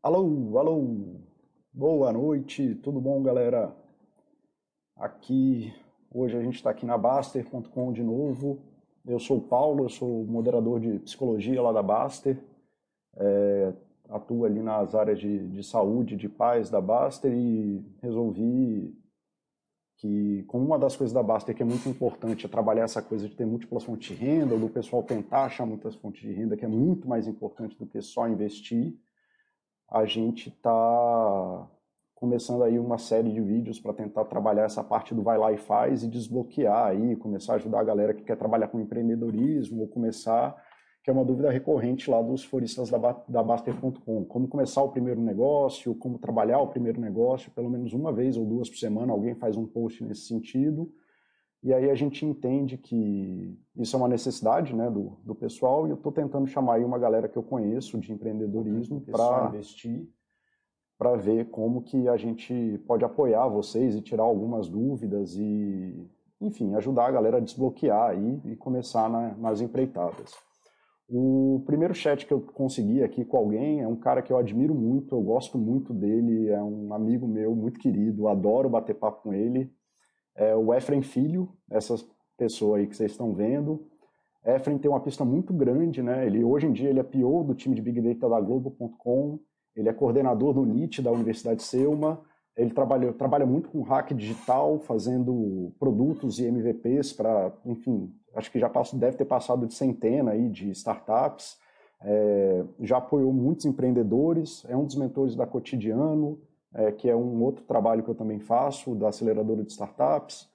Alô, alô, boa noite, tudo bom, galera? Aqui, hoje a gente está aqui na Baster.com de novo. Eu sou o Paulo, eu sou moderador de psicologia lá da Baster. É, atuo ali nas áreas de, de saúde, de paz da Baster e resolvi que, como uma das coisas da Baster que é muito importante é trabalhar essa coisa de ter múltiplas fontes de renda, do pessoal tentar achar muitas fontes de renda, que é muito mais importante do que só investir a gente está começando aí uma série de vídeos para tentar trabalhar essa parte do vai lá e faz e desbloquear aí, começar a ajudar a galera que quer trabalhar com empreendedorismo ou começar, que é uma dúvida recorrente lá dos foristas da, da Baster.com, como começar o primeiro negócio, como trabalhar o primeiro negócio, pelo menos uma vez ou duas por semana alguém faz um post nesse sentido, e aí a gente entende que isso é uma necessidade né, do, do pessoal e eu estou tentando chamar aí uma galera que eu conheço de empreendedorismo para investir, para ver como que a gente pode apoiar vocês e tirar algumas dúvidas e, enfim, ajudar a galera a desbloquear aí e começar na, nas empreitadas. O primeiro chat que eu consegui aqui com alguém é um cara que eu admiro muito, eu gosto muito dele, é um amigo meu muito querido, adoro bater papo com ele, é o Efren Filho, essa pessoa aí que vocês estão vendo. Efren tem uma pista muito grande, né? Ele, hoje em dia ele é PO do time de Big Data da Globo.com, ele é coordenador do NIT da Universidade Selma, ele trabalha, trabalha muito com hack digital, fazendo produtos e MVPs para, enfim, acho que já passou, deve ter passado de centena aí de startups, é, já apoiou muitos empreendedores, é um dos mentores da Cotidiano, é, que é um outro trabalho que eu também faço, da aceleradora de startups,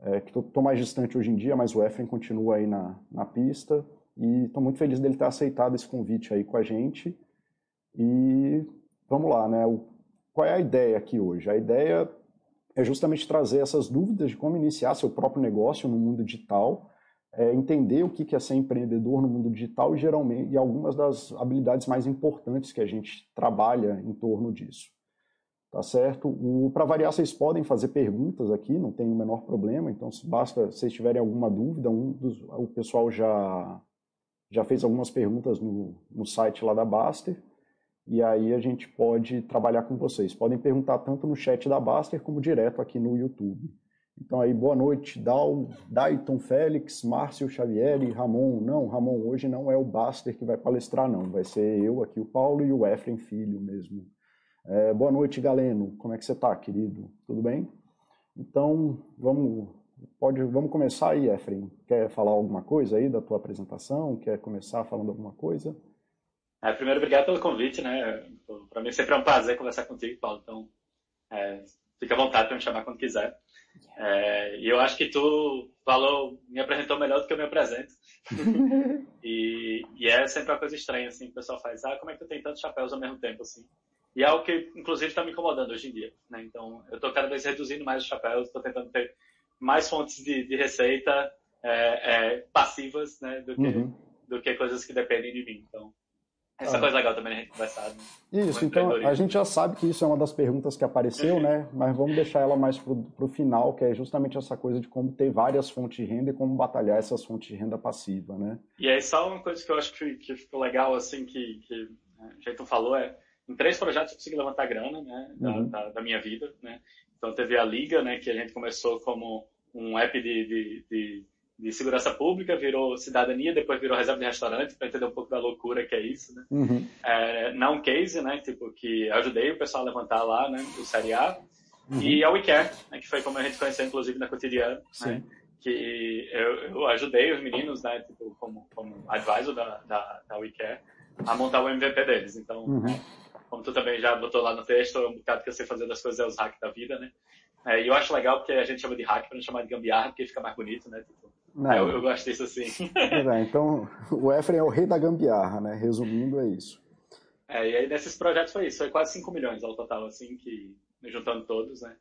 é, que estou mais distante hoje em dia, mas o Efren continua aí na, na pista, e estou muito feliz dele ter aceitado esse convite aí com a gente, e vamos lá, né, o, qual é a ideia aqui hoje? A ideia é justamente trazer essas dúvidas de como iniciar seu próprio negócio no mundo digital, é, entender o que é ser empreendedor no mundo digital e geralmente e algumas das habilidades mais importantes que a gente trabalha em torno disso. Tá certo? Para variar, vocês podem fazer perguntas aqui, não tem o menor problema. Então, se basta, vocês tiverem alguma dúvida, um dos, o pessoal já, já fez algumas perguntas no, no site lá da Baster. E aí a gente pode trabalhar com vocês. Podem perguntar tanto no chat da Baster como direto aqui no YouTube. Então aí, boa noite, Dal, Dayton Félix, Márcio Xavier Ramon. Não, Ramon, hoje não é o Baster que vai palestrar, não. Vai ser eu aqui, o Paulo e o Efren Filho mesmo. É, boa noite, Galeno. Como é que você está, querido? Tudo bem? Então, vamos, pode, vamos começar aí, Efren. Quer falar alguma coisa aí da tua apresentação? Quer começar falando alguma coisa? É, primeiro, obrigado pelo convite, né? Para mim sempre é um prazer conversar contigo, Paulo. Então, é, fica à vontade para me chamar quando quiser. É, e eu acho que tu falou, me apresentou melhor do que eu me apresento. e, e, é sempre uma coisa estranha, assim, que o pessoal faz. Ah, como é que tu tem tantos chapéus ao mesmo tempo, assim? E é algo que, inclusive, está me incomodando hoje em dia. Né? Então, eu estou cada vez reduzindo mais os chapéus, estou tentando ter mais fontes de, de receita é, é, passivas né, do, que, uhum. do que coisas que dependem de mim. Então, essa ah. coisa legal também a gente conversar. Né? Isso, então a gente já sabe que isso é uma das perguntas que apareceu, né? Mas vamos deixar ela mais para o final, que é justamente essa coisa de como ter várias fontes de renda e como batalhar essas fontes de renda passiva, né? E aí só uma coisa que eu acho que, que ficou legal, assim, que, que né, o Jeito falou é em três projetos eu consegui levantar grana, né, da, uhum. da, da, minha vida, né. Então teve a Liga, né, que a gente começou como um app de, de, de, de segurança pública, virou cidadania, depois virou reserva de restaurante, para entender um pouco da loucura que é isso, né. Uhum. É, não case, né, tipo, que ajudei o pessoal a levantar lá, né, o Série A. Uhum. E a WeCare, né, que foi como a gente conheceu, inclusive, na cotidiana, né, que eu, eu, ajudei os meninos, né, tipo, como, como advisor da, da, da WeCare, a montar o MVP deles. Então, uhum como tu também já botou lá no texto, um bocado que eu sei fazer das coisas é os hacks da vida, né? É, e eu acho legal porque a gente chama de hack para não chamar de gambiarra, porque fica mais bonito, né? Tipo, eu, eu, gosto disso assim. É, então, o Efren é o rei da gambiarra, né? Resumindo, é isso. É, e aí nesses projetos foi isso, foi quase 5 milhões ao total, assim, que juntando todos, né?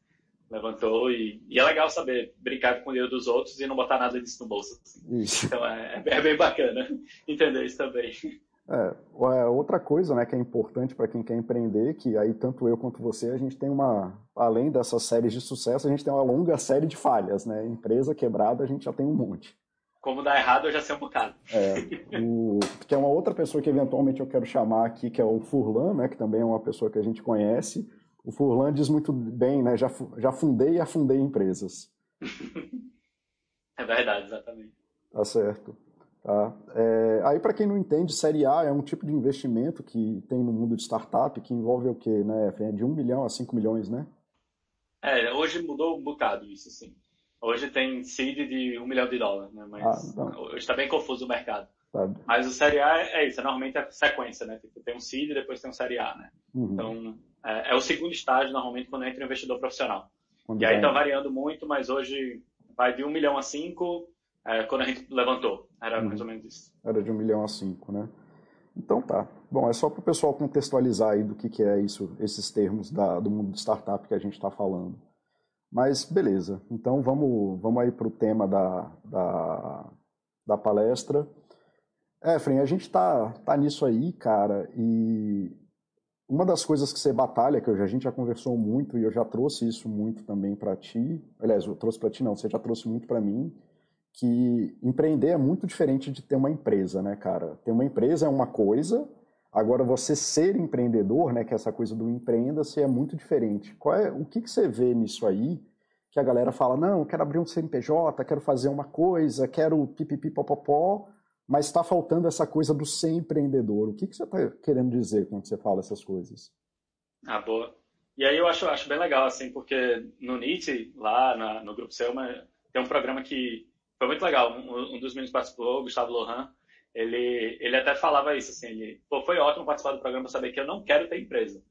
Levantou e, e é legal saber brincar com o dinheiro dos outros e não botar nada disso no bolso. Assim. Então é, é bem bacana entender isso também. É, é, outra coisa né, que é importante para quem quer empreender, que aí tanto eu quanto você, a gente tem uma, além dessas séries de sucesso, a gente tem uma longa série de falhas, né? Empresa quebrada a gente já tem um monte. como dar errado eu já sei um bocado. É, o, que é uma outra pessoa que eventualmente eu quero chamar aqui, que é o Furlan, né, que também é uma pessoa que a gente conhece. O Furlan diz muito bem, né, já, já fundei e afundei empresas. é verdade, exatamente. Tá certo. Tá. É, aí, para quem não entende, Série A é um tipo de investimento que tem no mundo de startup que envolve o quê? Né? É de 1 milhão a 5 milhões, né? É, hoje mudou um bocado isso, sim. Hoje tem seed de 1 milhão de dólares, né? Mas ah, hoje está bem confuso o mercado. Tá. Mas o Série A é isso, é normalmente é sequência, né? Tipo, tem um seed e depois tem um Série A, né? Uhum. Então, é, é, o segundo estágio, normalmente, quando entra um investidor profissional. Quando e aí está variando muito, mas hoje vai de 1 milhão a 5 é, quando a gente levantou. Era uhum. mais ou menos isso. Era de um milhão a cinco, né? Então tá. Bom, é só para o pessoal contextualizar aí do que, que é isso, esses termos da, do mundo de startup que a gente está falando. Mas beleza. Então vamos, vamos aí para o tema da, da, da palestra. É, Fren, a gente tá, tá nisso aí, cara, e uma das coisas que você batalha, que a gente já conversou muito e eu já trouxe isso muito também para ti, aliás, eu trouxe para ti não, você já trouxe muito para mim, que empreender é muito diferente de ter uma empresa, né, cara? Ter uma empresa é uma coisa, agora você ser empreendedor, né, que é essa coisa do empreenda-se é muito diferente. Qual é, o que, que você vê nisso aí que a galera fala, não, quero abrir um CNPJ, quero fazer uma coisa, quero pipipi popopó, mas está faltando essa coisa do ser empreendedor. O que, que você está querendo dizer quando você fala essas coisas? Ah, boa. E aí eu acho, acho bem legal, assim, porque no NIT, lá na, no Grupo Selma, tem um programa que foi muito legal. Um, um dos meninos participou, o Gustavo Lohan, ele, ele até falava isso, assim, ele, pô, foi ótimo participar do programa para saber que eu não quero ter empresa.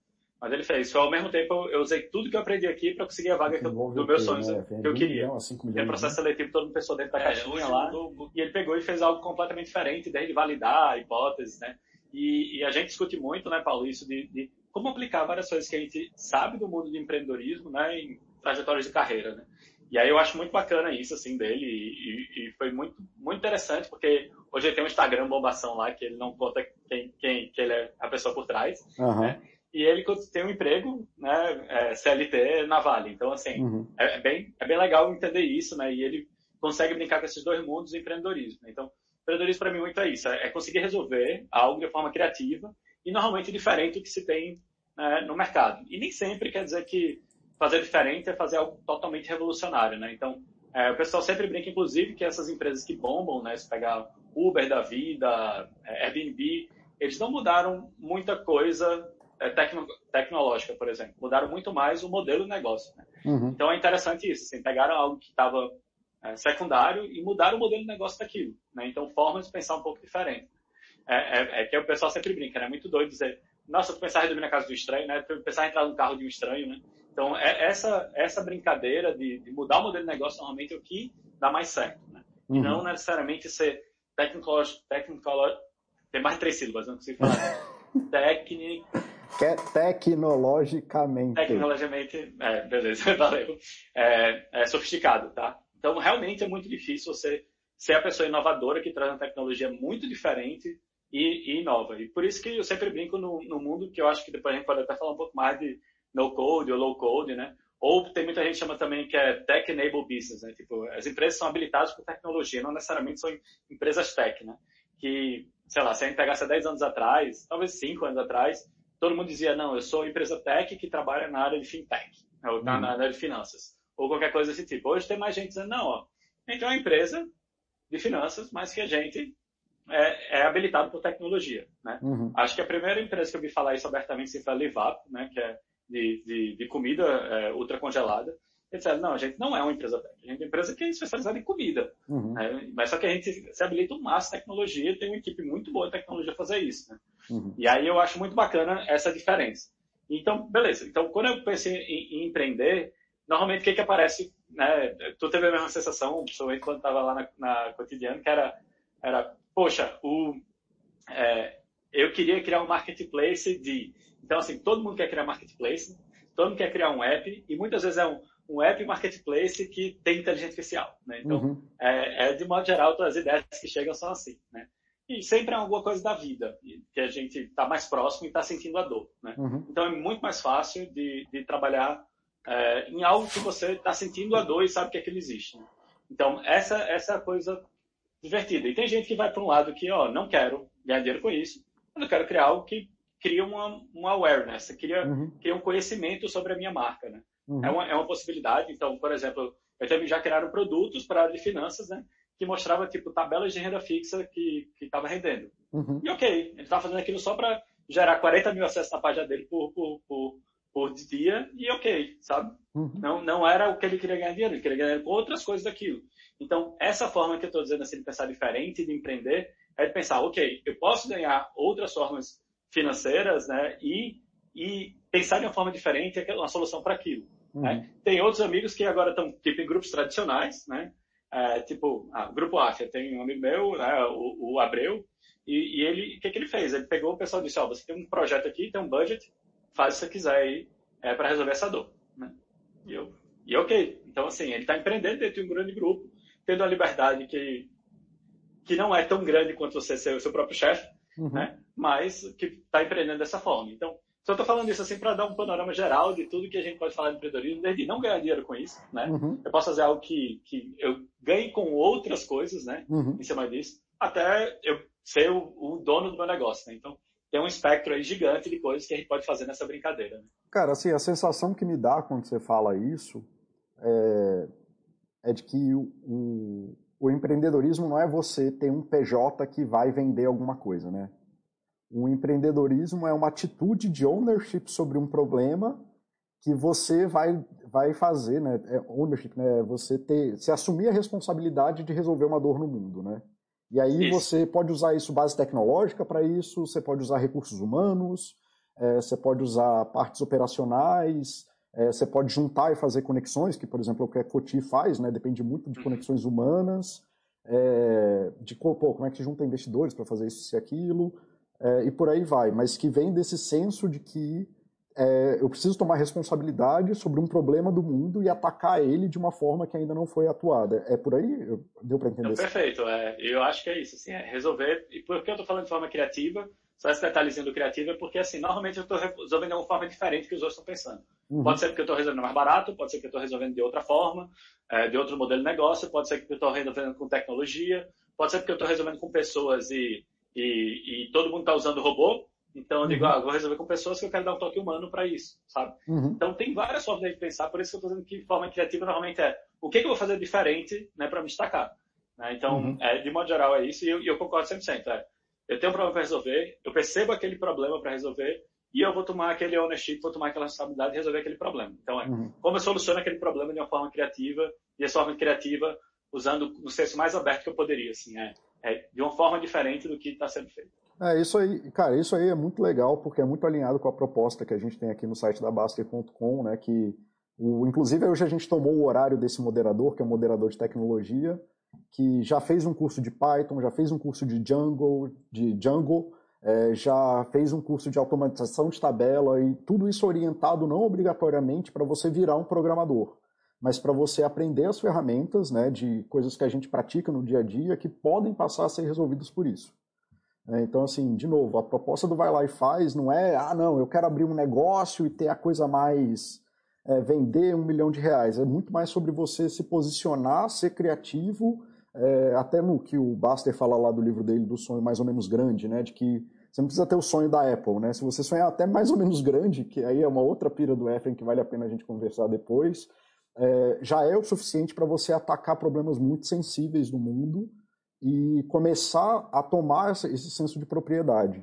Mas ele fez, só ao mesmo tempo eu usei tudo que eu aprendi aqui para conseguir a vaga que eu, do meu sonho, né? que eu queria. Tem um processo né? seletivo, todo mundo pessoa dentro da é, caixinha lá, mudou, e ele pegou e fez algo completamente diferente, desde validar hipóteses, né? E, e, a gente discute muito, né, Paulo, isso de, de, como aplicar várias coisas que a gente sabe do mundo do empreendedorismo, né, em trajetórias de carreira, né? E aí eu acho muito bacana isso, assim, dele, e, e, foi muito, muito interessante, porque hoje ele tem um Instagram bombação lá, que ele não conta quem, quem que ele é a pessoa por trás, uhum. né? E ele tem um emprego, né, é, CLT na Vale. Então, assim, uhum. é, é, bem, é bem legal entender isso, né? E ele consegue brincar com esses dois mundos do empreendedorismo. Né? Então, empreendedorismo para mim muito é isso, é, é conseguir resolver algo de forma criativa e normalmente diferente do que se tem né, no mercado. E nem sempre quer dizer que fazer diferente é fazer algo totalmente revolucionário, né? Então, é, o pessoal sempre brinca, inclusive, que essas empresas que bombam, né? Se pegar Uber da vida, é, Airbnb, eles não mudaram muita coisa é, tecno, tecnológica, por exemplo. Mudaram muito mais o modelo de negócio. Né? Uhum. Então, é interessante isso. Assim, pegaram algo que estava é, secundário e mudaram o modelo de negócio daquilo. Né? Então, formas de pensar um pouco diferente. É, é, é, que o pessoal sempre brinca, né? É muito doido dizer, nossa, tu pensar em dormir na casa do estranho, né? Tu pensar em entrar no carro de um estranho, né? Então, é essa, essa brincadeira de, de, mudar o modelo de negócio normalmente é o que dá mais certo. Né? Uhum. E não necessariamente ser tecnológico, tem mais três sílabas, não consigo falar. Técnico. Que tecnologicamente. Tecnologicamente, é, beleza, valeu. É, é, sofisticado, tá? Então, realmente é muito difícil você ser a pessoa inovadora que traz uma tecnologia muito diferente e, e inova. E por isso que eu sempre brinco no, no mundo, que eu acho que depois a gente pode até falar um pouco mais de no code ou low code, né? Ou tem muita gente que chama também que é tech enable business, né? Tipo, as empresas são habilitadas por tecnologia, não necessariamente são empresas tech, né? Que, sei lá, se a gente pegasse 10 anos atrás, talvez 5 anos atrás, todo mundo dizia, não, eu sou empresa tech que trabalha na área de fintech, né? ou tá na área de finanças, ou qualquer coisa desse tipo. Hoje tem mais gente dizendo, não, ó, a gente é uma empresa de finanças, mas que a gente é, é habilitado por tecnologia, né? Uhum. Acho que a primeira empresa que eu vi falar isso abertamente foi a Livap, né? Que é de, de, de comida é, ultracongelada. Eles disseram, não, a gente não é uma empresa tech, a gente é uma empresa que é especializada em comida. Uhum. Né? Mas só que a gente se habilita um máximo tecnologia tem uma equipe muito boa de tecnologia a fazer isso. Né? Uhum. E aí eu acho muito bacana essa diferença. Então, beleza. Então, quando eu pensei em, em empreender, normalmente o que, que aparece, né? Tu teve a mesma sensação, principalmente quando estava lá na, na cotidiano, que era, era poxa, o, é, eu queria criar um marketplace de então, assim, todo mundo quer criar marketplace, todo mundo quer criar um app, e muitas vezes é um, um app marketplace que tem inteligência artificial. Né? Então, uhum. é, é, de modo geral, todas as ideias que chegam são assim. Né? E sempre é alguma coisa da vida, que a gente está mais próximo e está sentindo a dor. Né? Uhum. Então, é muito mais fácil de, de trabalhar é, em algo que você está sentindo a dor e sabe que aquilo existe. Né? Então, essa, essa é a coisa divertida. E tem gente que vai para um lado que, ó, não quero ganhar dinheiro com isso, eu quero criar algo que cria uma, uma awareness, cria, uhum. cria um conhecimento sobre a minha marca, né? Uhum. É, uma, é uma possibilidade. Então, por exemplo, eu também já criaram produtos para a área de finanças, né? Que mostrava, tipo, tabelas de renda fixa que estava rendendo. Uhum. E ok, ele estava fazendo aquilo só para gerar 40 mil acessos na página dele por, por, por, por dia e ok, sabe? Uhum. Não, não era o que ele queria ganhar dinheiro, ele queria ganhar outras coisas daquilo. Então, essa forma que eu estou dizendo assim, de pensar diferente, de empreender, é de pensar, ok, eu posso ganhar outras formas financeiras, né? E, e pensar de uma forma diferente, uma solução para aquilo. Uhum. Né? Tem outros amigos que agora estão tipo em grupos tradicionais, né? É, tipo, ah, Grupo AFIA, tem um amigo meu, né, o, o Abreu, e, e ele, o que, que ele fez? Ele pegou o pessoal e disse, ó, oh, você tem um projeto aqui, tem um budget, faz o que você quiser aí é, para resolver essa dor. Né? E, eu, e ok. Então, assim, ele está empreendendo dentro de um grande grupo, tendo uma liberdade que, que não é tão grande quanto você ser o seu próprio chefe, uhum. né? Mas que está empreendendo dessa forma. Então, só estou falando isso assim para dar um panorama geral de tudo que a gente pode falar de empreendedorismo, desde não ganhar dinheiro com isso, né? Uhum. Eu posso fazer algo que, que eu ganhe com outras coisas, né? Uhum. Em cima disso, até eu ser o, o dono do meu negócio, né? Então, tem um espectro aí gigante de coisas que a gente pode fazer nessa brincadeira. Né? Cara, assim, a sensação que me dá quando você fala isso é, é de que o, o, o, empreendedorismo não é você ter um PJ que vai vender alguma coisa, né? O empreendedorismo é uma atitude de ownership sobre um problema que você vai, vai fazer, né? É ownership, né? Você ter, se assumir a responsabilidade de resolver uma dor no mundo, né? E aí isso. você pode usar isso base tecnológica para isso, você pode usar recursos humanos, é, você pode usar partes operacionais, é, você pode juntar e fazer conexões, que por exemplo o que a Coti faz, né? Depende muito de uhum. conexões humanas, é, de pô, como é que junta investidores para fazer isso e aquilo, é, e por aí vai. Mas que vem desse senso de que é, eu preciso tomar responsabilidade sobre um problema do mundo e atacar ele de uma forma que ainda não foi atuada. É por aí? Deu para entender? Não, perfeito. É, eu acho que é isso. Assim, é resolver. E por que eu estou falando de forma criativa? Só esse detalhezinho do criativo é porque, assim, normalmente eu estou resolvendo de uma forma diferente que os outros estão pensando. Uhum. Pode ser porque eu estou resolvendo mais barato, pode ser que eu estou resolvendo de outra forma, é, de outro modelo de negócio, pode ser que eu estou resolvendo com tecnologia, pode ser porque eu estou resolvendo com pessoas e, e, e todo mundo está usando robô, então eu digo, uhum. ah, vou resolver com pessoas que eu quero dar um toque humano para isso, sabe? Uhum. Então tem várias formas de pensar, por isso que eu estou dizendo que forma criativa normalmente é o que, que eu vou fazer diferente né, para me destacar. Né? Então, uhum. é, de modo geral, é isso, e eu, eu concordo 100%. É, eu tenho um problema para resolver, eu percebo aquele problema para resolver, e eu vou tomar aquele ownership, vou tomar aquela responsabilidade de resolver aquele problema. Então, é uhum. como eu soluciono aquele problema de uma forma criativa, e essa forma criativa usando o senso mais aberto que eu poderia, assim, é, é de uma forma diferente do que está sendo feito. É, isso aí, cara, isso aí é muito legal, porque é muito alinhado com a proposta que a gente tem aqui no site da Baster.com, né, que o, inclusive hoje a gente tomou o horário desse moderador, que é um moderador de tecnologia, que já fez um curso de Python, já fez um curso de Django, de Django, é, já fez um curso de automatização de tabela e tudo isso orientado não obrigatoriamente para você virar um programador, mas para você aprender as ferramentas, né, de coisas que a gente pratica no dia a dia que podem passar a ser resolvidas por isso. É, então, assim, de novo, a proposta do Vai Lá e Faz não é, ah, não, eu quero abrir um negócio e ter a coisa mais. É, vender um milhão de reais. É muito mais sobre você se posicionar, ser criativo, é, até no que o Baster fala lá do livro dele, do sonho mais ou menos grande, né? De que você não precisa ter o sonho da Apple, né? Se você sonhar até mais ou menos grande, que aí é uma outra pira do Efren que vale a pena a gente conversar depois, é, já é o suficiente para você atacar problemas muito sensíveis do mundo e começar a tomar esse senso de propriedade.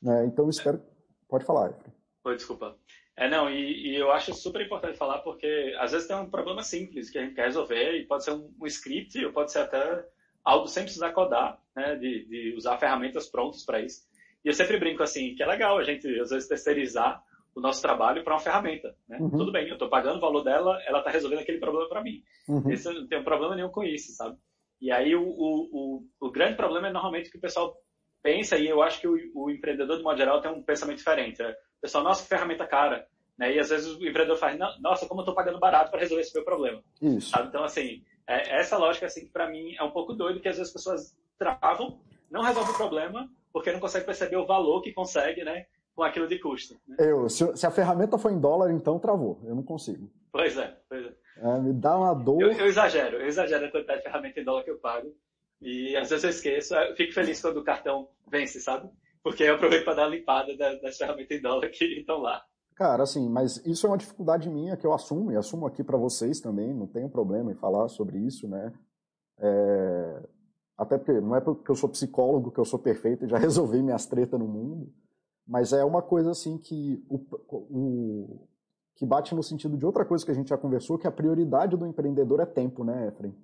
Né? Então, espero. Pode falar, Efraim. Oi, desculpa. É, não, e, e, eu acho super importante falar porque às vezes tem um problema simples que a gente quer resolver e pode ser um, um script ou pode ser até algo sem precisar codar, né, de, de usar ferramentas prontas para isso. E eu sempre brinco assim, que é legal a gente às vezes terceirizar o nosso trabalho para uma ferramenta, né? Uhum. Tudo bem, eu estou pagando o valor dela, ela está resolvendo aquele problema para mim. Uhum. Esse, não tem problema nenhum com isso, sabe? E aí o, o, o, o, grande problema é normalmente que o pessoal pensa, e eu acho que o, o empreendedor, de modo geral, tem um pensamento diferente. É, o pessoal, nossa, que ferramenta cara. Né? E às vezes o empreendedor faz, nossa, como eu estou pagando barato para resolver esse meu problema. Isso. Sabe? Então, assim, é, essa lógica, assim, para mim é um pouco doido, que às vezes as pessoas travam, não resolvem o problema, porque não conseguem perceber o valor que consegue, né? Com aquilo de custo. Né? Eu, se, se a ferramenta for em dólar, então travou. Eu não consigo. Pois é, pois é. É, me dá uma dor. Eu, eu, exagero, eu exagero a quantidade de ferramenta em dólar que eu pago. E às vezes eu esqueço, eu fico feliz quando o cartão vence, sabe? Porque eu aproveito para dar uma limpada das ferramentas em dólar que estão lá. Cara, assim, mas isso é uma dificuldade minha que eu assumo, e assumo aqui para vocês também, não tenho problema em falar sobre isso, né? É... Até porque não é porque eu sou psicólogo que eu sou perfeito e já resolvi minhas tretas no mundo, mas é uma coisa assim que o, o, que bate no sentido de outra coisa que a gente já conversou, que a prioridade do empreendedor é tempo, né, Efraim?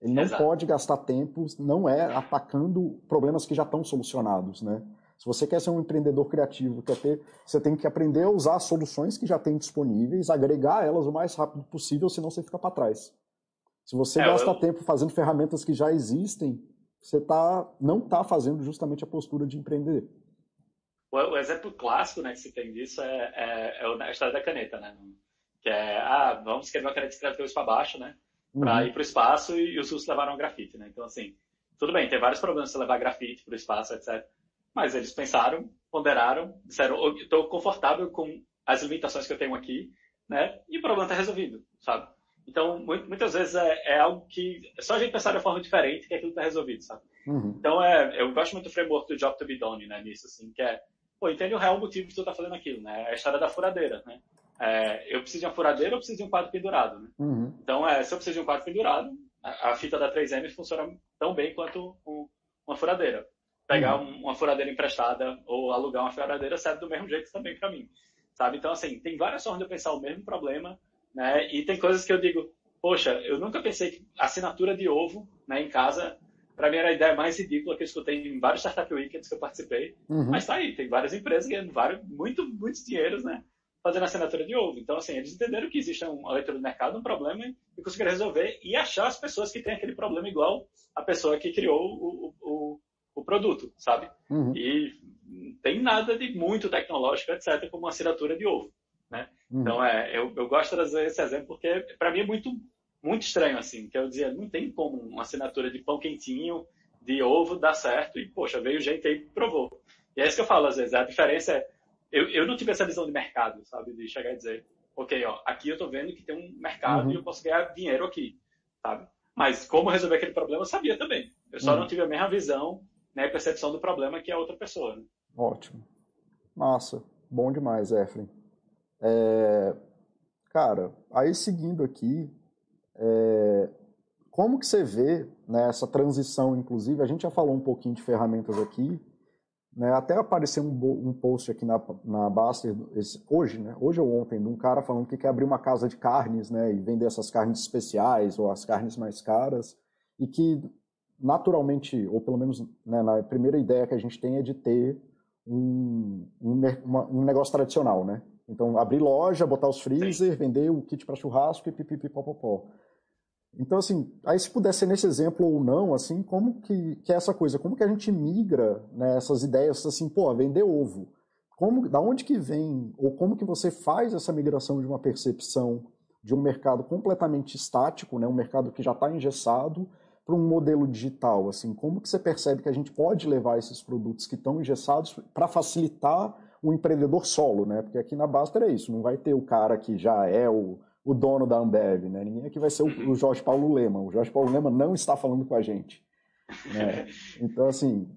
Ele não Exato. pode gastar tempo, não é atacando problemas que já estão solucionados, né? Se você quer ser um empreendedor criativo, quer ter, você tem que aprender a usar soluções que já tem disponíveis, agregar elas o mais rápido possível, senão você fica para trás. Se você é, gasta eu... tempo fazendo ferramentas que já existem, você tá, não está fazendo justamente a postura de empreender. O, o, exemplo clássico né, que se tem disso é, é, é a história da caneta, né? Que é, ah, vamos escrever uma caneta de escrever para baixo, né? Para uhum. ir para o espaço e, e os russos levaram grafite, né? Então, assim, tudo bem, tem vários problemas você levar grafite para o espaço, etc. Mas eles pensaram, ponderaram, disseram, estou confortável com as limitações que eu tenho aqui, né? E o problema está resolvido, sabe? Então, muitas vezes é, é, algo que é só a gente pensar de uma forma diferente que aquilo está resolvido, sabe? Uhum. Então, é, eu gosto muito do framework do Job to be done, né, nisso, assim, que é, pô, entende o real motivo que tu está fazendo aquilo, né? É a história da furadeira, né? É, eu preciso de uma furadeira ou preciso de um quadro pendurado, né? Uhum. Então, é, se eu preciso de um quadro pendurado, a, a, fita da 3M funciona tão bem quanto um, uma furadeira pegar uhum. uma furadeira emprestada ou alugar uma furadeira serve do mesmo jeito também para mim, sabe? Então, assim, tem várias formas de eu pensar o mesmo problema, né? E tem coisas que eu digo, poxa, eu nunca pensei que assinatura de ovo, né, em casa, para mim era a ideia mais ridícula que eu escutei em vários startup weekends que eu participei, uhum. mas tá aí, tem várias empresas ganhando vários, muito, muitos dinheiros, né? Fazendo assinatura de ovo. Então, assim, eles entenderam que existe uma leitura do mercado, um problema, e conseguiram resolver e achar as pessoas que têm aquele problema igual a pessoa que criou o, o, o produto, sabe? Uhum. E tem nada de muito tecnológico, etc., como uma assinatura de ovo, né? Uhum. Então, é, eu, eu gosto de trazer esse exemplo porque, para mim, é muito, muito estranho, assim, que eu dizia, não tem como uma assinatura de pão quentinho, de ovo, dar certo, e, poxa, veio gente aí e provou. E é isso que eu falo, às vezes, a diferença é, eu, eu não tive essa visão de mercado, sabe? De chegar e dizer, ok, ó, aqui eu tô vendo que tem um mercado uhum. e eu posso ganhar dinheiro aqui, sabe? Mas como resolver aquele problema, eu sabia também. Eu só uhum. não tive a mesma visão né, percepção do problema que a outra pessoa. Né? Ótimo. Massa. Bom demais, Efren. É... Cara, aí seguindo aqui, é... como que você vê né, essa transição, inclusive, a gente já falou um pouquinho de ferramentas aqui, né, até apareceu um, um post aqui na, na Baster, esse, hoje, né, hoje ou ontem, de um cara falando que quer abrir uma casa de carnes, né, e vender essas carnes especiais ou as carnes mais caras, e que naturalmente, ou pelo menos né, na primeira ideia que a gente tem é de ter um, um, uma, um negócio tradicional, né? Então, abrir loja, botar os freezer, Sim. vender o kit para churrasco e pipipipopopó. Então, assim, aí se puder ser nesse exemplo ou não, assim, como que, que é essa coisa? Como que a gente migra né, essas ideias, assim, pô, vender ovo? Como, da onde que vem, ou como que você faz essa migração de uma percepção de um mercado completamente estático, né, um mercado que já está engessado, para um modelo digital? Assim, como que você percebe que a gente pode levar esses produtos que estão engessados para facilitar o empreendedor solo, né? Porque aqui na Baster é isso, não vai ter o cara que já é o, o dono da Ambev, né? Ninguém aqui vai ser o, o Jorge Paulo Lema. O Jorge Paulo Lema não está falando com a gente. Né? Então, assim,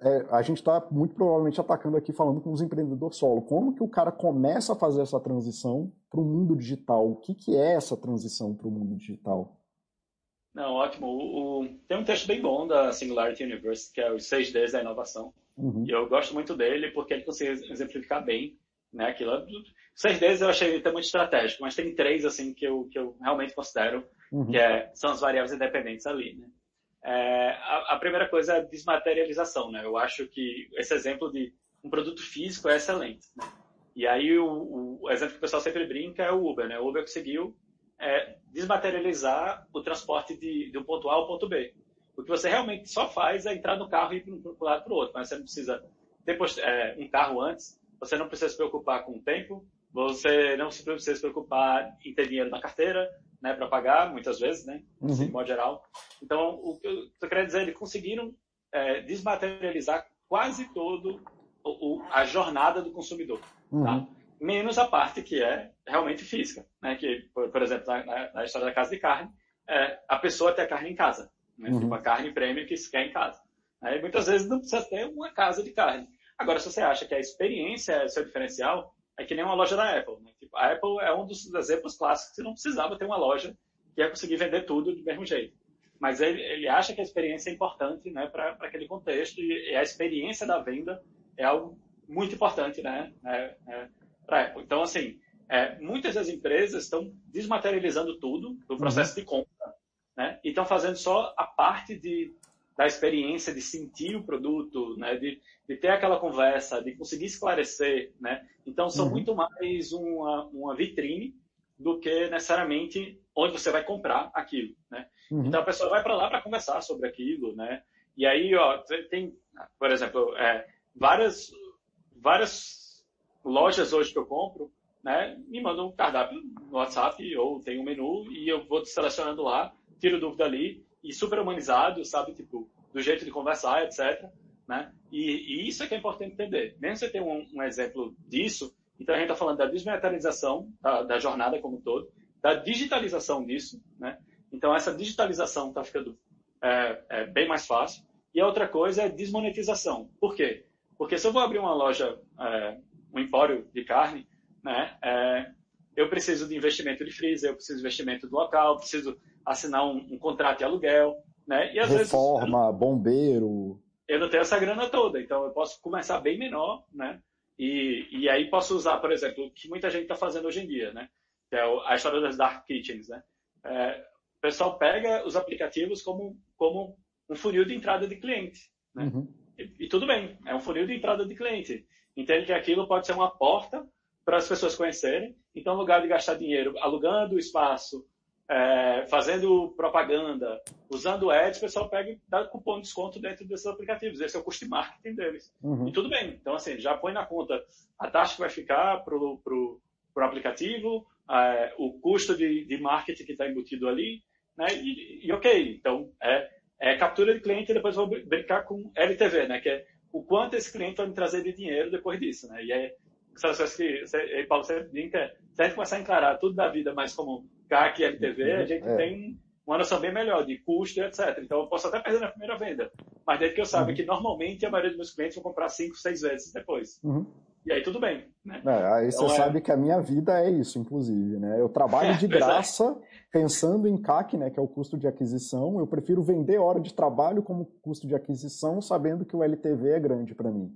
é, a gente está muito provavelmente atacando aqui falando com os empreendedores solo. Como que o cara começa a fazer essa transição para o mundo digital? O que, que é essa transição para o mundo digital? Não, ótimo. O, o, tem um texto bem bom da Singularity University, que é os seis Ds da inovação. Uhum. E eu gosto muito dele porque ele consegue exemplificar bem né, aquilo. Seis Ds eu achei até muito estratégico, mas tem três assim que eu, que eu realmente considero uhum. que é, são as variáveis independentes ali. Né? É, a, a, primeira coisa é a desmaterialização. Né? Eu acho que esse exemplo de um produto físico é excelente. Né? E aí o, o, exemplo que o pessoal sempre brinca é o Uber. Né? O Uber conseguiu é, desmaterializar o transporte de, de um ponto A ao ponto B. O que você realmente só faz é entrar no carro e ir para um lado para o outro, mas você não precisa ter é, um carro antes, você não precisa se preocupar com o tempo, você não precisa se preocupar em ter dinheiro na carteira, né, para pagar, muitas vezes, né, assim, de modo geral. Então, o que eu estou querendo dizer, eles conseguiram é, desmaterializar quase todo o, o, a jornada do consumidor, tá? uhum. tá? menos a parte que é realmente física, né? Que, por, por exemplo, na, na, história da casa de carne, é, a pessoa tem a carne em casa, né? Uhum. Tipo a carne premium que se quer em casa. Aí muitas vezes não precisa ter uma casa de carne. Agora, se você acha que a experiência é o seu diferencial, é que nem uma loja da Apple. Né? Tipo, a Apple é um dos exemplos clássicos que não precisava ter uma loja que ia conseguir vender tudo do mesmo jeito. Mas ele, ele acha que a experiência é importante né, para aquele contexto e, a experiência da venda é algo muito importante né, é, é, para a Apple. Então, assim, é, muitas das empresas estão desmaterializando tudo do processo uhum. de compra né, e estão fazendo só a parte de, da experiência de sentir o produto, né, de, de ter aquela conversa, de conseguir esclarecer. Né? Então, são uhum. muito mais uma, uma vitrine do que necessariamente onde você vai comprar aquilo, né? Uhum. Então a pessoa vai para lá para conversar sobre aquilo, né? E aí, ó, tem, por exemplo, é, várias, várias lojas hoje que eu compro, né? Me mandam um cardápio no WhatsApp ou tem um menu e eu vou selecionando lá, tiro dúvida ali e super humanizado, sabe? Tipo, do jeito de conversar, etc. Né? E, e isso é que é importante entender. Mesmo você ter um, um exemplo disso, então a gente está falando da desmaterialização da, da, jornada como um todo, da digitalização disso, né? Então essa digitalização está ficando é, é, bem mais fácil. E a outra coisa é desmonetização. Por quê? Porque se eu vou abrir uma loja, é, um empório de carne, né? É, eu preciso de investimento de freezer, eu preciso de investimento do local, preciso assinar um, um contrato de aluguel, né? E às Reforma, vezes, bombeiro. Eu não tenho essa grana toda, então eu posso começar bem menor, né? E, e aí posso usar, por exemplo, o que muita gente está fazendo hoje em dia, né? Que é a história das dark kitchens, né? É, o pessoal pega os aplicativos como, como um funil de entrada de cliente, né? Uhum. E, e, tudo bem, é um funil de entrada de cliente. Entende que aquilo pode ser uma porta para as pessoas conhecerem. Então, no lugar de gastar dinheiro alugando o espaço, é, fazendo propaganda, usando ads, o pessoal pega e dá cupom de desconto dentro desses aplicativos. Esse é o custo de marketing deles. Uhum. E tudo bem. Então, assim, já põe na conta a taxa que vai ficar para o pro, pro aplicativo, é, o custo de, de marketing que está embutido ali, né? E, e, ok. Então, é, é captura de cliente e depois vou brincar com LTV, né? Que é o quanto esse cliente vai me trazer de dinheiro depois disso, né? E é essas coisas que você, Paulo sempre brinca, se a gente começar a encarar tudo da vida mais como CAC e LTV, a gente é. tem uma noção bem melhor de custo e etc. Então, eu posso até perder na primeira venda, mas desde que eu saiba uhum. que normalmente a maioria dos meus clientes vão comprar cinco, seis vezes depois. Uhum. E aí tudo bem. Né? É, aí então, você é... sabe que a minha vida é isso, inclusive. Né? Eu trabalho de graça pensando em CAC, né, que é o custo de aquisição. Eu prefiro vender hora de trabalho como custo de aquisição, sabendo que o LTV é grande para mim.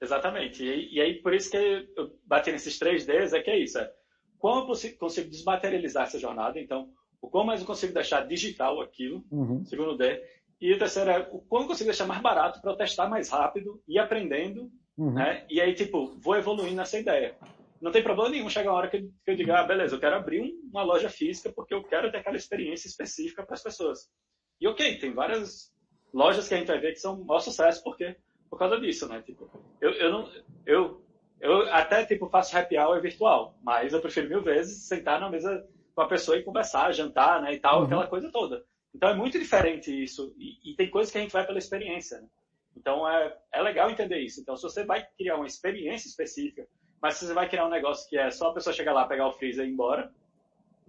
Exatamente. E, e, aí, por isso que eu bati nesses três Ds, é que é isso. É, como eu consigo desmaterializar essa jornada, então, o quão mais eu consigo deixar digital aquilo, uhum. segundo D. E o terceiro é o quão eu consigo deixar mais barato para eu testar mais rápido e aprendendo, uhum. né? E aí, tipo, vou evoluindo nessa ideia. Não tem problema nenhum chegar a hora que eu, que eu diga, ah, beleza, eu quero abrir um, uma loja física porque eu quero ter aquela experiência específica para as pessoas. E ok, tem várias lojas que a gente vai ver que são um maior sucesso porque por causa disso, né? Tipo, eu, eu não, eu, eu até tipo faço happy hour virtual, mas eu prefiro mil vezes sentar na mesa com a pessoa e conversar, jantar, né? E tal, uhum. aquela coisa toda. Então é muito diferente isso e, e, tem coisas que a gente vai pela experiência. Né? Então é, é legal entender isso. Então se você vai criar uma experiência específica, mas se você vai criar um negócio que é só a pessoa chegar lá, pegar o freezer e ir embora,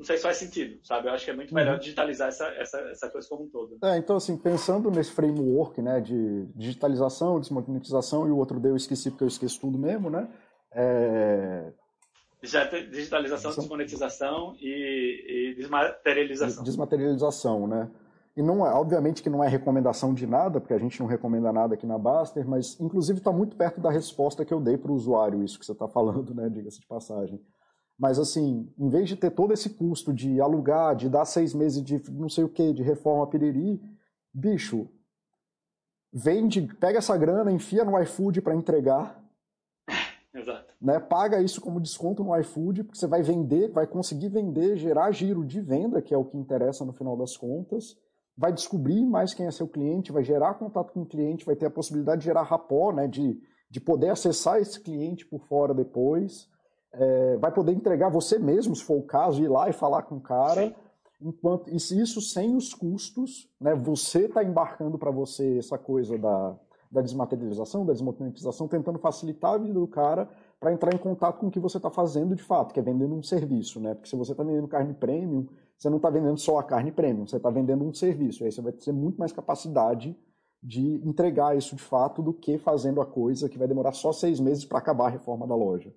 não sei se faz sentido, sabe? Eu acho que é muito melhor uhum. digitalizar essa, essa, essa coisa como um todo. É, então, assim, pensando nesse framework, né, de digitalização, desmonetização, e o outro deu eu esqueci porque eu esqueço tudo mesmo, né? É... Digitalização, desmonetização e, e desmaterialização. Desmaterialização, né? E não é, obviamente que não é recomendação de nada, porque a gente não recomenda nada aqui na Baster, mas inclusive está muito perto da resposta que eu dei para o usuário, isso que você está falando, né? Diga-se de passagem. Mas assim, em vez de ter todo esse custo de alugar, de dar seis meses de não sei o que, de reforma piriri, bicho, vende, pega essa grana, enfia no iFood para entregar. Exato. Né, paga isso como desconto no iFood, porque você vai vender, vai conseguir vender, gerar giro de venda, que é o que interessa no final das contas. Vai descobrir mais quem é seu cliente, vai gerar contato com o cliente, vai ter a possibilidade de gerar rapó, né, de, de poder acessar esse cliente por fora depois é, vai poder entregar você mesmo, se for o caso, ir lá e falar com o cara. Enquanto, isso sem os custos, né? Você está embarcando para você essa coisa da, da desmaterialização, da desmonetização, tentando facilitar a vida do cara para entrar em contato com o que você está fazendo de fato, que é vendendo um serviço, né? Porque se você está vendendo carne premium, você não está vendendo só a carne premium, você está vendendo um serviço. Aí você vai ter muito mais capacidade de entregar isso de fato do que fazendo a coisa que vai demorar só seis meses para acabar a reforma da loja.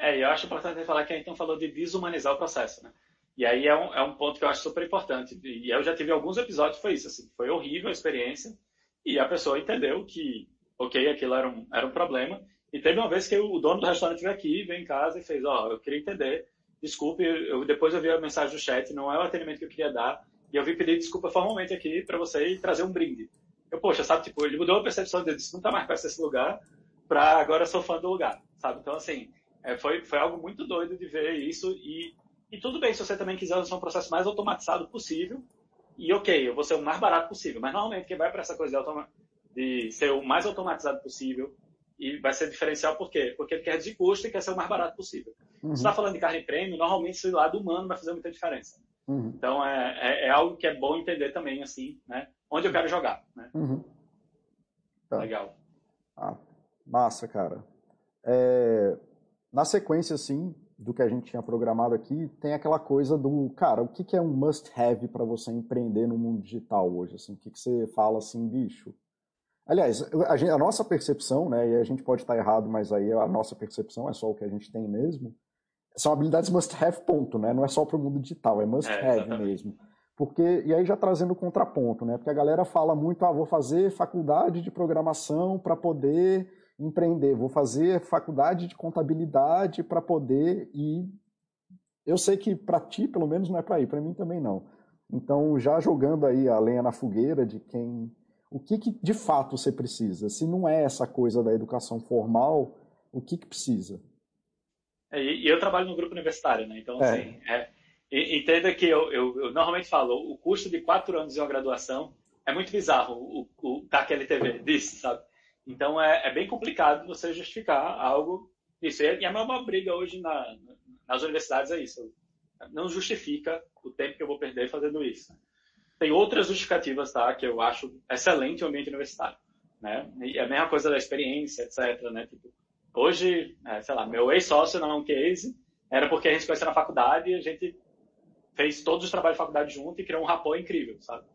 É, eu acho importante falar que a gente não falou de desumanizar o processo, né? E aí é um, é um ponto que eu acho super importante. E eu já tive alguns episódios que foi isso, assim, foi horrível a experiência e a pessoa entendeu que, ok, aquilo era um, era um problema. E teve uma vez que o dono do restaurante veio aqui, veio em casa e fez, ó, oh, eu queria entender, desculpe, eu, depois eu vi a mensagem do chat, não é o atendimento que eu queria dar, e eu vim pedir desculpa formalmente aqui para você e trazer um brinde. Eu, poxa, sabe, tipo, ele mudou a percepção dele, disse, não tá mais perto desse lugar, pra agora sou fã do lugar, sabe? Então, assim, é, foi, foi algo muito doido de ver isso e, e tudo bem se você também quiser usar um processo mais automatizado possível, e ok, eu vou ser o mais barato possível, mas normalmente quem vai para essa coisa de, de, ser o mais automatizado possível e vai ser diferencial por quê? Porque ele quer reduzir custo e quer ser o mais barato possível. Uhum. Se está falando de carne premium, normalmente esse lado humano vai fazer muita diferença. Uhum. Então é, é, é, algo que é bom entender também, assim, né? Onde eu quero jogar, né? Uhum. Tá. Legal. Ah, massa, cara. É, na sequência, assim, do que a gente tinha programado aqui, tem aquela coisa do, cara, o que, que é um must-have para você empreender no mundo digital hoje? Assim, o que, que você fala assim, bicho? Aliás, a, gente, a nossa percepção, né, e a gente pode estar errado, mas aí a nossa percepção é só o que a gente tem mesmo, são habilidades must-have, ponto, né? Não é só para o mundo digital, é must-have é, mesmo. Porque, e aí já trazendo o contraponto, né? Porque a galera fala muito, ah, vou fazer faculdade de programação para poder empreender, vou fazer faculdade de contabilidade para poder e eu sei que para ti, pelo menos, não é para ir, para mim também não. Então, já jogando aí a lenha na fogueira de quem. O que, que de fato você precisa? Se não é essa coisa da educação formal, o que, que precisa? É, e eu trabalho no grupo universitário, né? Então, é. assim, é, entenda que eu, eu, eu, normalmente falo, o custo de quatro anos de uma graduação é muito bizarro, o, o da QLTV, disso, sabe? Então é, é bem complicado você justificar algo disso. E a maior briga hoje na, nas universidades é isso. Não justifica o tempo que eu vou perder fazendo isso. Tem outras justificativas, tá? Que eu acho excelente o ambiente universitário, né? E a mesma coisa da experiência, etc, né? Tipo, hoje, é, sei lá, meu ex-sócio não é um case, era porque a gente conheceu na faculdade e a gente fez todos os trabalhos de faculdade junto e criou um rapó incrível, sabe?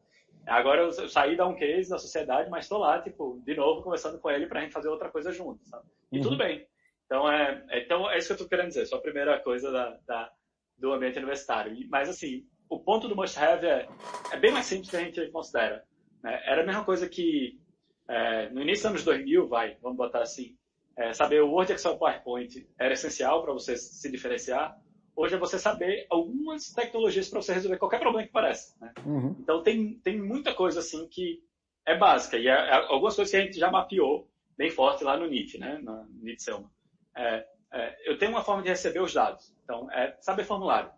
Agora eu saí da um case da sociedade, mas estou lá, tipo, de novo, conversando com ele para a gente fazer outra coisa junto, sabe? E uhum. tudo bem. Então é, é, então é isso que eu estou querendo dizer, só a primeira coisa da, da, do ambiente universitário. Mas assim, o ponto do must have é, é bem mais simples do que a gente considera. Né? Era a mesma coisa que é, no início dos anos 2000, vai, vamos botar assim, é, saber o Word, Excel, PowerPoint era essencial para você se diferenciar hoje é você saber algumas tecnologias para você resolver qualquer problema que pareça. Né? Uhum. Então tem, tem muita coisa assim que é básica e é, é, algumas coisas que a gente já mapeou bem forte lá no NIT, né? No NIT Selma. É, é, eu tenho uma forma de receber os dados. Então, é saber formulário.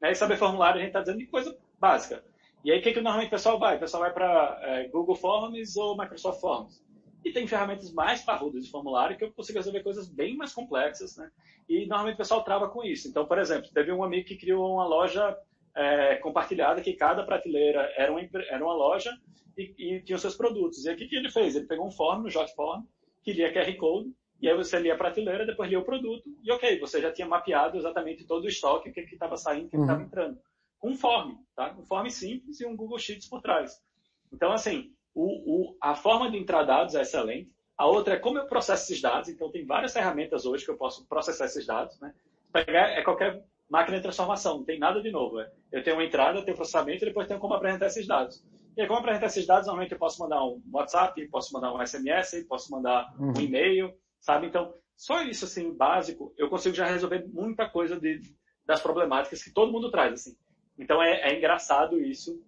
Né? E saber formulário a gente está dizendo de coisa básica. E aí, o que, que normalmente o pessoal vai? O pessoal vai para é, Google Forms ou Microsoft Forms. E tem ferramentas mais parrudas de formulário que eu consigo resolver coisas bem mais complexas, né? E normalmente o pessoal trava com isso. Então, por exemplo, teve um amigo que criou uma loja é, compartilhada que cada prateleira era uma, era uma loja e, e tinha os seus produtos. E o que, que ele fez? Ele pegou um form, no JotForm, que lia QR Code, e aí você lia a prateleira, depois lia o produto, e ok, você já tinha mapeado exatamente todo o estoque, o que estava saindo, o que estava uhum. entrando. Com um form, tá? Um form simples e um Google Sheets por trás. Então, assim, o, o, a forma de entrar dados é excelente. A outra é como eu processo esses dados. Então, tem várias ferramentas hoje que eu posso processar esses dados. Né? Pegar é qualquer máquina de transformação, não tem nada de novo. É. Eu tenho uma entrada, tenho processamento e depois tenho como apresentar esses dados. E aí, como apresentar esses dados, normalmente eu posso mandar um WhatsApp, posso mandar um SMS, posso mandar uhum. um e-mail, sabe? Então, só isso, assim, básico, eu consigo já resolver muita coisa de, das problemáticas que todo mundo traz, assim. Então, é, é engraçado isso,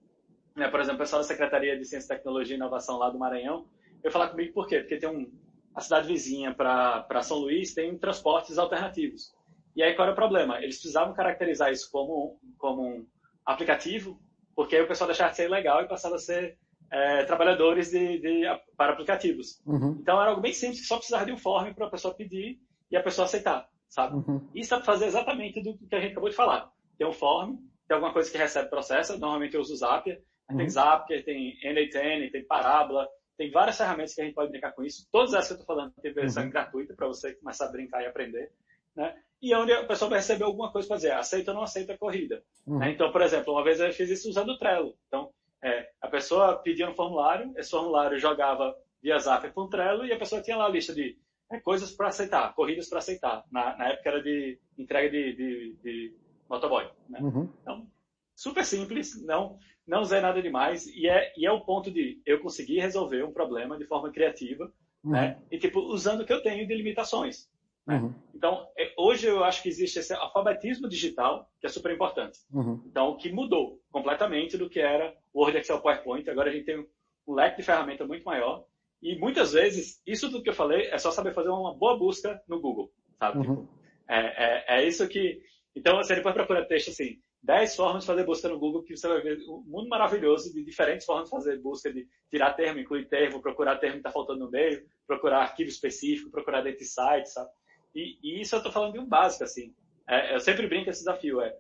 né, por exemplo, o pessoal da Secretaria de Ciência, Tecnologia e Inovação lá do Maranhão, veio falar comigo por quê? Porque tem um, a cidade vizinha para São Luís tem transportes alternativos. E aí qual era o problema? Eles precisavam caracterizar isso como, como um aplicativo, porque aí o pessoal deixava de ser legal e passava a ser é, trabalhadores de, de, para aplicativos. Uhum. Então era algo bem simples, que só precisava de um form para a pessoa pedir e a pessoa aceitar, sabe? Uhum. Isso dá para fazer exatamente do que a gente acabou de falar. Tem um form, tem alguma coisa que recebe processo, normalmente eu uso o Zapier, Uhum. Tem Zapier, tem N8N, tem Parábola, tem várias ferramentas que a gente pode brincar com isso. Todas essas que eu estou falando tem versão uhum. gratuita para você começar a brincar e aprender. né? E onde a pessoa vai receber alguma coisa para dizer, aceita ou não aceita a corrida. Uhum. Né? Então, por exemplo, uma vez eu fiz isso usando o Trello. Então, é, a pessoa pedia um formulário, esse formulário jogava via Zap para um Trello e a pessoa tinha lá a lista de é, coisas para aceitar, corridas para aceitar. Na, na, época era de entrega de, de, de motoboy. Né? Uhum. Então, super simples, não não usei nada demais e é e é o ponto de eu conseguir resolver um problema de forma criativa, uhum. né? E tipo usando o que eu tenho de limitações. Né? Uhum. Então é, hoje eu acho que existe esse alfabetismo digital que é super importante. Uhum. Então que mudou completamente do que era Word, Excel, PowerPoint. Agora a gente tem um leque de ferramenta muito maior e muitas vezes isso tudo que eu falei é só saber fazer uma boa busca no Google, sabe? Uhum. Tipo, é, é, é isso que então você depois procura texto assim 10 formas de fazer busca no Google que você vai ver um mundo maravilhoso de diferentes formas de fazer busca, de tirar termo, incluir termo, procurar termo que está faltando no meio, procurar arquivo específico, procurar dentro de site, sabe? E, e isso eu estou falando de um básico, assim. É, eu sempre brinco esse desafio, é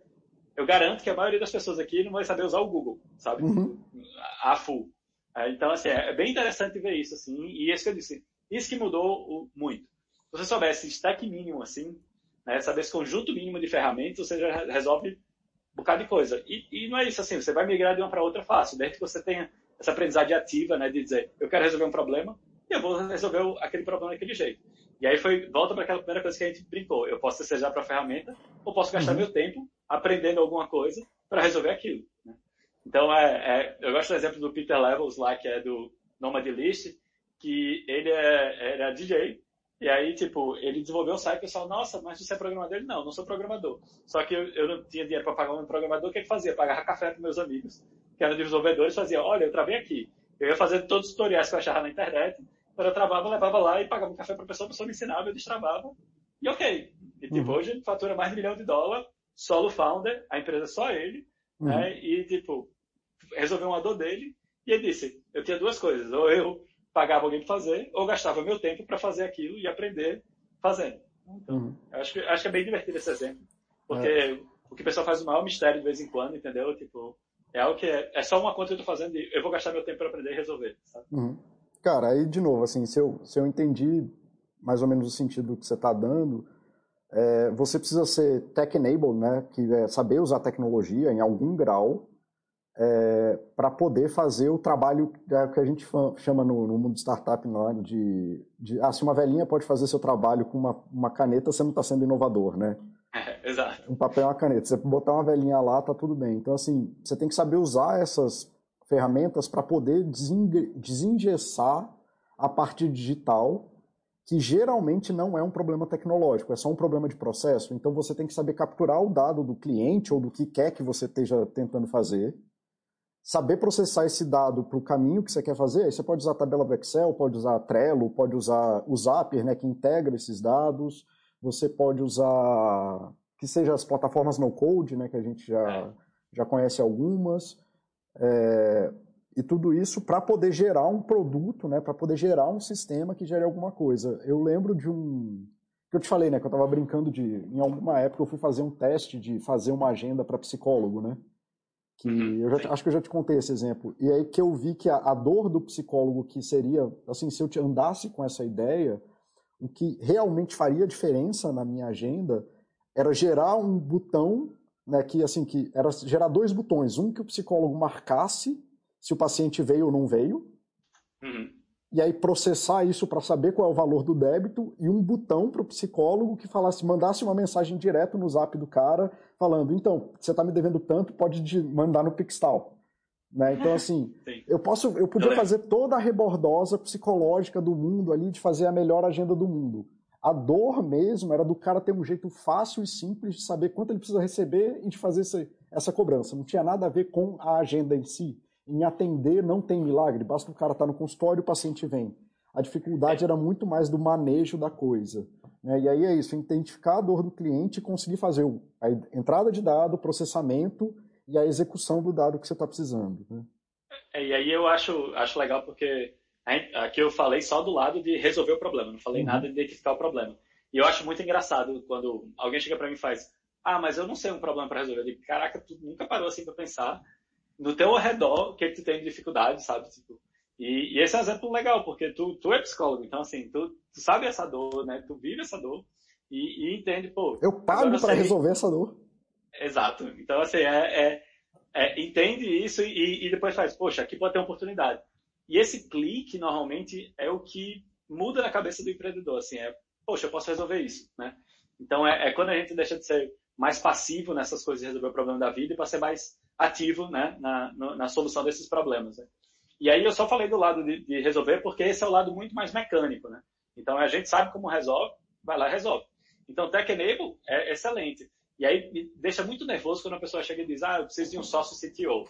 eu garanto que a maioria das pessoas aqui não vai saber usar o Google, sabe? Uhum. A full. É, então, assim, é, é bem interessante ver isso, assim, e isso que eu disse, isso que mudou muito. Se você soubesse stack mínimo, assim, né, saber esse conjunto mínimo de ferramentas, você já resolve um bocado de coisa. E, e não é isso assim, você vai migrar de uma para outra fácil, desde que você tenha essa aprendizagem ativa, né, de dizer, eu quero resolver um problema e eu vou resolver aquele problema daquele jeito. E aí foi, volta para aquela primeira coisa que a gente brincou, eu posso seja para a ferramenta ou posso gastar uhum. meu tempo aprendendo alguma coisa para resolver aquilo. Né? Então, é, é, eu gosto do exemplo do Peter Levels lá, que é do Nomad List, que ele é, era DJ e aí, tipo, ele desenvolveu um site, o pessoal, nossa, mas você é programador? Ele, não, não sou programador. Só que eu, eu não tinha dinheiro para pagar um programador, o que ele fazia? Pagava café para meus amigos, que eram desenvolvedores, fazia, olha, eu travei aqui. Eu ia fazer todos os tutoriais que eu achava na internet, quando eu travava, eu levava lá e pagava um café para a pessoa, a pessoa me ensinava, eu destravava, e ok. E tipo, uhum. hoje fatura mais de um milhão de dólares, solo founder, a empresa é só ele, uhum. né? E, tipo, resolveu uma dor dele, e ele disse, eu tinha duas coisas, ou eu pagava alguém para fazer, ou gastava meu tempo para fazer aquilo e aprender fazendo. Então, uhum. acho, que, acho que é bem divertido esse exemplo. Porque é. o que o pessoal faz o maior mistério de vez em quando, entendeu? Tipo, é algo que é, é só uma conta que eu tô fazendo e eu vou gastar meu tempo para aprender e resolver, uhum. Cara, aí de novo, assim, se eu, se eu entendi mais ou menos o sentido que você está dando, é, você precisa ser tech-enabled, né, que é saber usar tecnologia em algum grau, é, para poder fazer o trabalho é, que a gente chama no, no mundo de startup lá de, de ah, se uma velhinha pode fazer seu trabalho com uma, uma caneta, você não está sendo inovador, né? É, exato. Um papel e uma caneta. Você botar uma velhinha lá, tá tudo bem. Então, assim, você tem que saber usar essas ferramentas para poder desengessar a parte digital, que geralmente não é um problema tecnológico, é só um problema de processo. Então, você tem que saber capturar o dado do cliente ou do que quer que você esteja tentando fazer saber processar esse dado para o caminho que você quer fazer, aí você pode usar a tabela do Excel, pode usar Trello, pode usar o Zapier, né, que integra esses dados, você pode usar que seja as plataformas no code, né, que a gente já, é. já conhece algumas, é, e tudo isso para poder gerar um produto, né, para poder gerar um sistema que gere alguma coisa. Eu lembro de um que eu te falei, né, que eu estava brincando de, em alguma época eu fui fazer um teste de fazer uma agenda para psicólogo, né? Que uhum, eu já, acho que eu já te contei esse exemplo. E aí que eu vi que a, a, dor do psicólogo que seria, assim, se eu te andasse com essa ideia, o que realmente faria diferença na minha agenda era gerar um botão, né, que assim que era gerar dois botões, um que o psicólogo marcasse se o paciente veio ou não veio. Uhum e aí processar isso para saber qual é o valor do débito e um botão para o psicólogo que falasse, mandasse uma mensagem direto no zap do cara falando, então, você está me devendo tanto, pode mandar no Pixtal. Né? Então, assim, eu posso, eu podia fazer toda a rebordosa psicológica do mundo ali de fazer a melhor agenda do mundo. A dor mesmo era do cara ter um jeito fácil e simples de saber quanto ele precisa receber e de fazer essa, essa cobrança. Não tinha nada a ver com a agenda em si. Em atender não tem milagre, basta o cara estar tá no consultório e o paciente vem. A dificuldade era muito mais do manejo da coisa. Né? E aí é isso, identificar a dor do cliente e conseguir fazer a entrada de dado, processamento e a execução do dado que você está precisando. Né? É, e aí eu acho, acho legal porque aqui eu falei só do lado de resolver o problema, não falei uhum. nada de identificar o problema. E eu acho muito engraçado quando alguém chega para mim e faz, ah, mas eu não sei um problema para resolver. Eu digo, caraca, tu nunca parou assim para pensar no teu redor o que, é que tu tem de dificuldade, sabe? Tipo, e, e, esse é um exemplo legal, porque tu, tu é psicólogo, então assim, tu, tu sabe essa dor, né? Tu vive essa dor e, e entende, pô. Eu pago para resolver essa dor. Exato. Então, assim, é, é, é entende isso e, e, depois faz, poxa, aqui pode ter uma oportunidade. E esse clique, normalmente, é o que muda na cabeça do empreendedor, assim, é, poxa, eu posso resolver isso, né? Então, é, é quando a gente deixa de ser mais passivo nessas coisas de resolver o problema da vida e para ser mais ativo, né, na, na solução desses problemas, né? E aí eu só falei do lado de, de, resolver porque esse é o lado muito mais mecânico, né? Então, a gente sabe como resolve, vai lá e resolve. Então, Tech Enable é excelente. E aí me deixa muito nervoso quando a pessoa chega e diz, ah, eu preciso de um sócio CTO,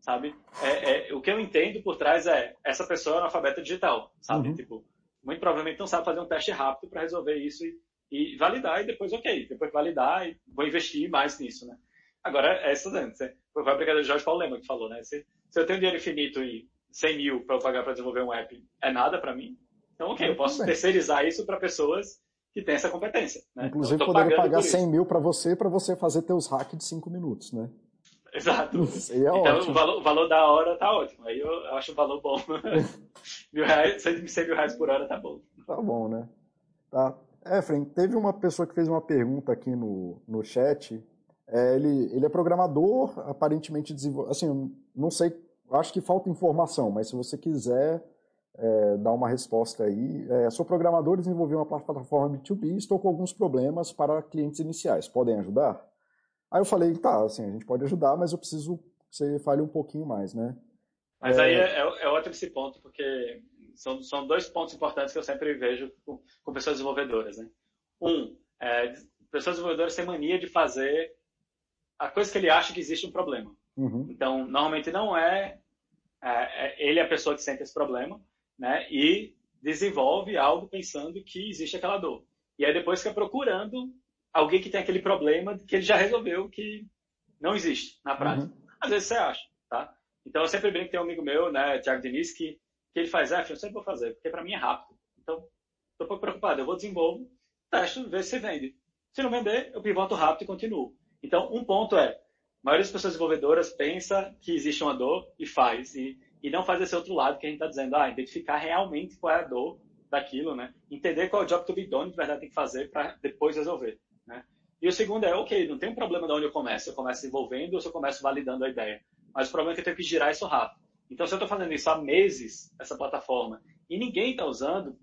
sabe? É, é, o que eu entendo por trás é, essa pessoa é analfabeta digital, sabe? Uhum. Tipo, muito provavelmente não sabe fazer um teste rápido para resolver isso e, e, validar, e depois, ok, depois validar e vou investir mais nisso, né? Agora, é estudante, foi a brincadeira do Jorge Paulo Lema que falou, né? Se, se eu tenho dinheiro infinito e 100 mil para eu pagar para desenvolver um app, é nada para mim? Então, ok, eu posso terceirizar isso para pessoas que tem essa competência. Né? Inclusive, poderia pagar 100 mil para você, para você fazer teus hacks de 5 minutos, né? Exato. É então. O, valor, o valor da hora tá ótimo. Aí eu, eu acho o valor bom. mil reais, 100 mil reais por hora tá bom. Tá bom, né? Tá. Efren, teve uma pessoa que fez uma pergunta aqui no, no chat. É, ele, ele é programador, aparentemente desenvolve. Assim, não sei, acho que falta informação, mas se você quiser é, dar uma resposta aí. É, sou programador, desenvolvi uma plataforma B2B, estou com alguns problemas para clientes iniciais. Podem ajudar? Aí eu falei, tá, assim, a gente pode ajudar, mas eu preciso que você fale um pouquinho mais, né? Mas é... aí é, é, é ótimo esse ponto, porque são, são dois pontos importantes que eu sempre vejo com, com pessoas desenvolvedoras, né? Um, é, pessoas desenvolvedoras têm mania de fazer a coisa que ele acha que existe um problema. Uhum. Então, normalmente não é, é, é ele é a pessoa que sente esse problema, né? E desenvolve algo pensando que existe aquela dor. E aí depois fica procurando alguém que tem aquele problema que ele já resolveu que não existe na prática. Uhum. Às vezes você acha, tá? Então eu sempre brinco tem um amigo meu, né, Thiago Diniz, que, que ele faz, é, eu sempre vou fazer, porque para mim é rápido. Então, estou pouco preocupado, eu vou desenvolvo, testo, ver se vende. Se não vender, eu pivoto rápido e continuo. Então, um ponto é, a maioria das pessoas desenvolvedoras pensa que existe uma dor e faz. E e não fazer esse outro lado que a gente está dizendo, ah, identificar realmente qual é a dor daquilo, né? Entender qual é o job to be done que verdade tem que fazer para depois resolver, né? E o segundo é, ok, não tem um problema de onde eu começo, eu começo desenvolvendo ou se eu começo validando a ideia, mas o problema é que eu tenho que girar isso rápido. Então, se eu estou fazendo isso há meses, essa plataforma, e ninguém está usando,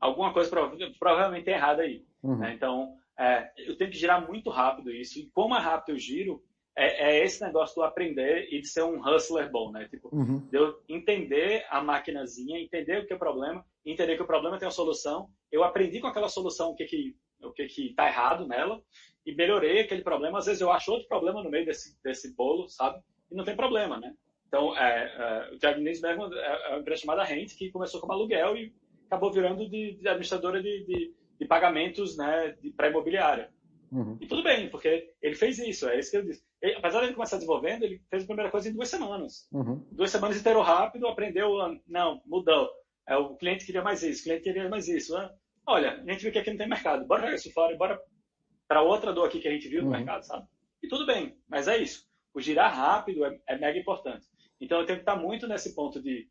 alguma coisa provavelmente é errada aí. Uhum. Né? Então, é, eu tenho que girar muito rápido isso, e como é rápido eu giro, é, é, esse negócio do aprender e de ser um hustler bom, né? Tipo, uhum. de eu entender a maquinazinha, entender o que é o problema, entender que o problema tem uma solução. Eu aprendi com aquela solução o que que o que que tá errado nela e melhorei aquele problema. Às vezes eu acho outro problema no meio desse desse bolo, sabe? E não tem problema, né? Então, é, é, o Thiago Nisberg é, é uma empresa chamada Rent que começou como aluguel e acabou virando de, de administradora de, de, de, pagamentos, né, de pré-imobiliária. Uhum. E tudo bem, porque ele fez isso, é isso que eu disse. Ele, apesar de ele começar desenvolvendo, ele fez a primeira coisa em duas semanas. Uhum. Duas semanas inteiro rápido, aprendeu, não, mudou. É, o cliente queria mais isso, o cliente queria mais isso. Né? Olha, a gente viu que aqui não tem mercado, bora jogar isso fora, bora para outra dor aqui que a gente viu no uhum. mercado, sabe? E tudo bem, mas é isso. O girar rápido é, é mega importante. Então eu tenho que estar muito nesse ponto de.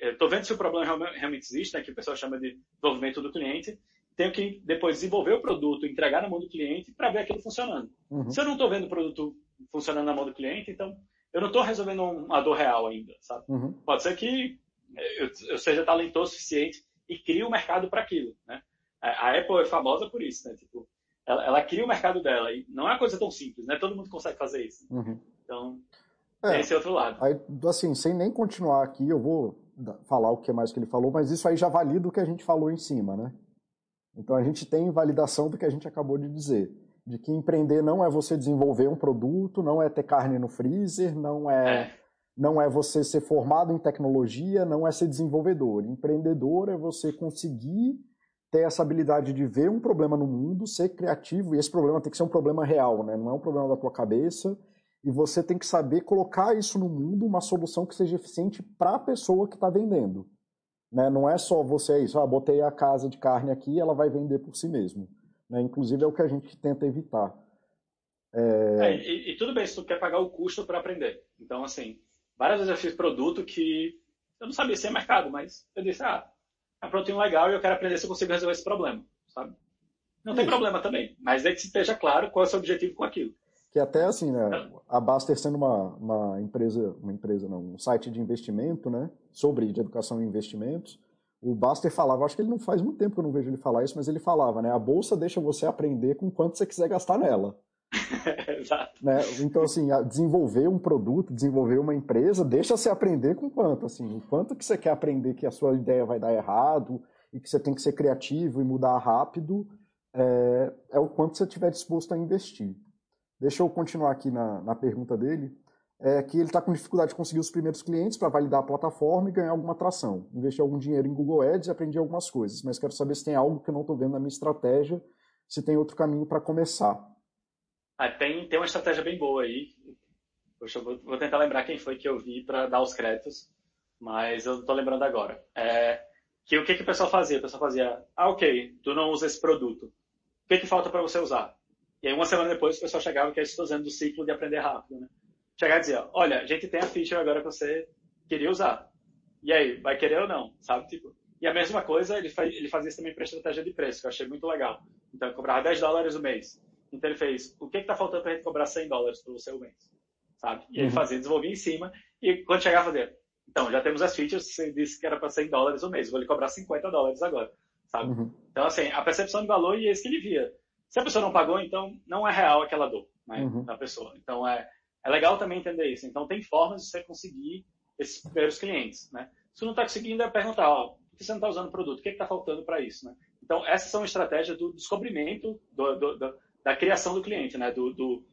Estou vendo se o problema realmente existe, né, que o pessoal chama de desenvolvimento do cliente, tenho que depois desenvolver o produto, entregar na mão do cliente para ver aquilo funcionando. Uhum. Se eu não estou vendo o produto funcionando na mão do cliente, então eu não estou resolvendo uma dor real ainda, sabe? Uhum. Pode ser que eu, eu, seja talentoso o suficiente e crie um mercado para aquilo, né? A Apple é famosa por isso, né? Tipo, ela, ela, cria o mercado dela e não é uma coisa tão simples, né? Todo mundo consegue fazer isso. Uhum. Então, é, esse é outro lado. Aí, assim, sem nem continuar aqui, eu vou falar o que mais que ele falou, mas isso aí já valida o que a gente falou em cima, né? Então a gente tem validação do que a gente acabou de dizer, de que empreender não é você desenvolver um produto, não é ter carne no freezer, não é, é. não é você ser formado em tecnologia, não é ser desenvolvedor. Empreendedor é você conseguir ter essa habilidade de ver um problema no mundo, ser criativo, e esse problema tem que ser um problema real, né? não é um problema da tua cabeça, e você tem que saber colocar isso no mundo, uma solução que seja eficiente para a pessoa que está vendendo. Né? Não é só você é isso, ah, botei a casa de carne aqui ela vai vender por si mesmo. Né? Inclusive é o que a gente tenta evitar. É... É, e, e, tudo bem se tu quer pagar o custo para aprender. Então, assim, várias vezes eu fiz produto que eu não sabia se é mercado, mas eu disse, ah, é um produtinho legal e eu quero aprender se eu consigo resolver esse problema, sabe? não tem Isso. problema também. Mas é que esteja claro qual é o seu objetivo com aquilo. Que até assim, né? A Baster sendo uma, uma empresa, uma empresa não, um site de investimento, né? Sobre de educação e investimentos. O Baster falava, acho que ele não faz muito tempo que eu não vejo ele falar isso, mas ele falava, né? A bolsa deixa você aprender com quanto você quiser gastar nela. Exato. Né? Então, assim, desenvolver um produto, desenvolver uma empresa, deixa você aprender com quanto, assim, o quanto que você quer aprender que a sua ideia vai dar errado e que você tem que ser criativo e mudar rápido, é, é o quanto você estiver disposto a investir. Deixa eu continuar aqui na, na pergunta dele. É que ele está com dificuldade de conseguir os primeiros clientes para validar a plataforma e ganhar alguma atração. Investi algum dinheiro em Google Ads e aprendi algumas coisas, mas quero saber se tem algo que eu não estou vendo na minha estratégia, se tem outro caminho para começar. Ah, tem, tem uma estratégia bem boa aí. Poxa, eu vou, vou tentar lembrar quem foi que eu vi para dar os créditos, mas eu estou lembrando agora. É, que o que, que o pessoal fazia? O pessoal fazia, ah, ok, tu não usa esse produto. O que, que falta para você usar? E aí, uma semana depois, o pessoal chegava, que é isso fazendo do ciclo de aprender rápido, né? Chegar e dizer, olha, a gente tem a feature agora que você queria usar. E aí, vai querer ou não? Sabe? Tipo, e a mesma coisa, ele, faz, ele fazia isso também para estratégia de preço, que eu achei muito legal. Então, ele cobrava 10 dólares o mês. Então ele fez, o que está faltando para a gente cobrar 100 dólares para você o mês? Sabe? E ele uhum. fazia, desenvolvia em cima, e quando chegava, fazia, então, já temos as features, você disse que era para 100 dólares o mês, vou lhe cobrar 50 dólares agora, sabe? Uhum. Então, assim, a percepção de valor e esse que ele via. Se a pessoa não pagou, então não é real aquela dor né, uhum. da pessoa. Então, é, é legal também entender isso. Então, tem formas de você conseguir esses primeiros clientes, né? Se não está conseguindo, é perguntar, ó, por que você não está usando o produto? O que está faltando para isso, né? Então, essas são estratégias do descobrimento do, do, do da criação do cliente, né? Do,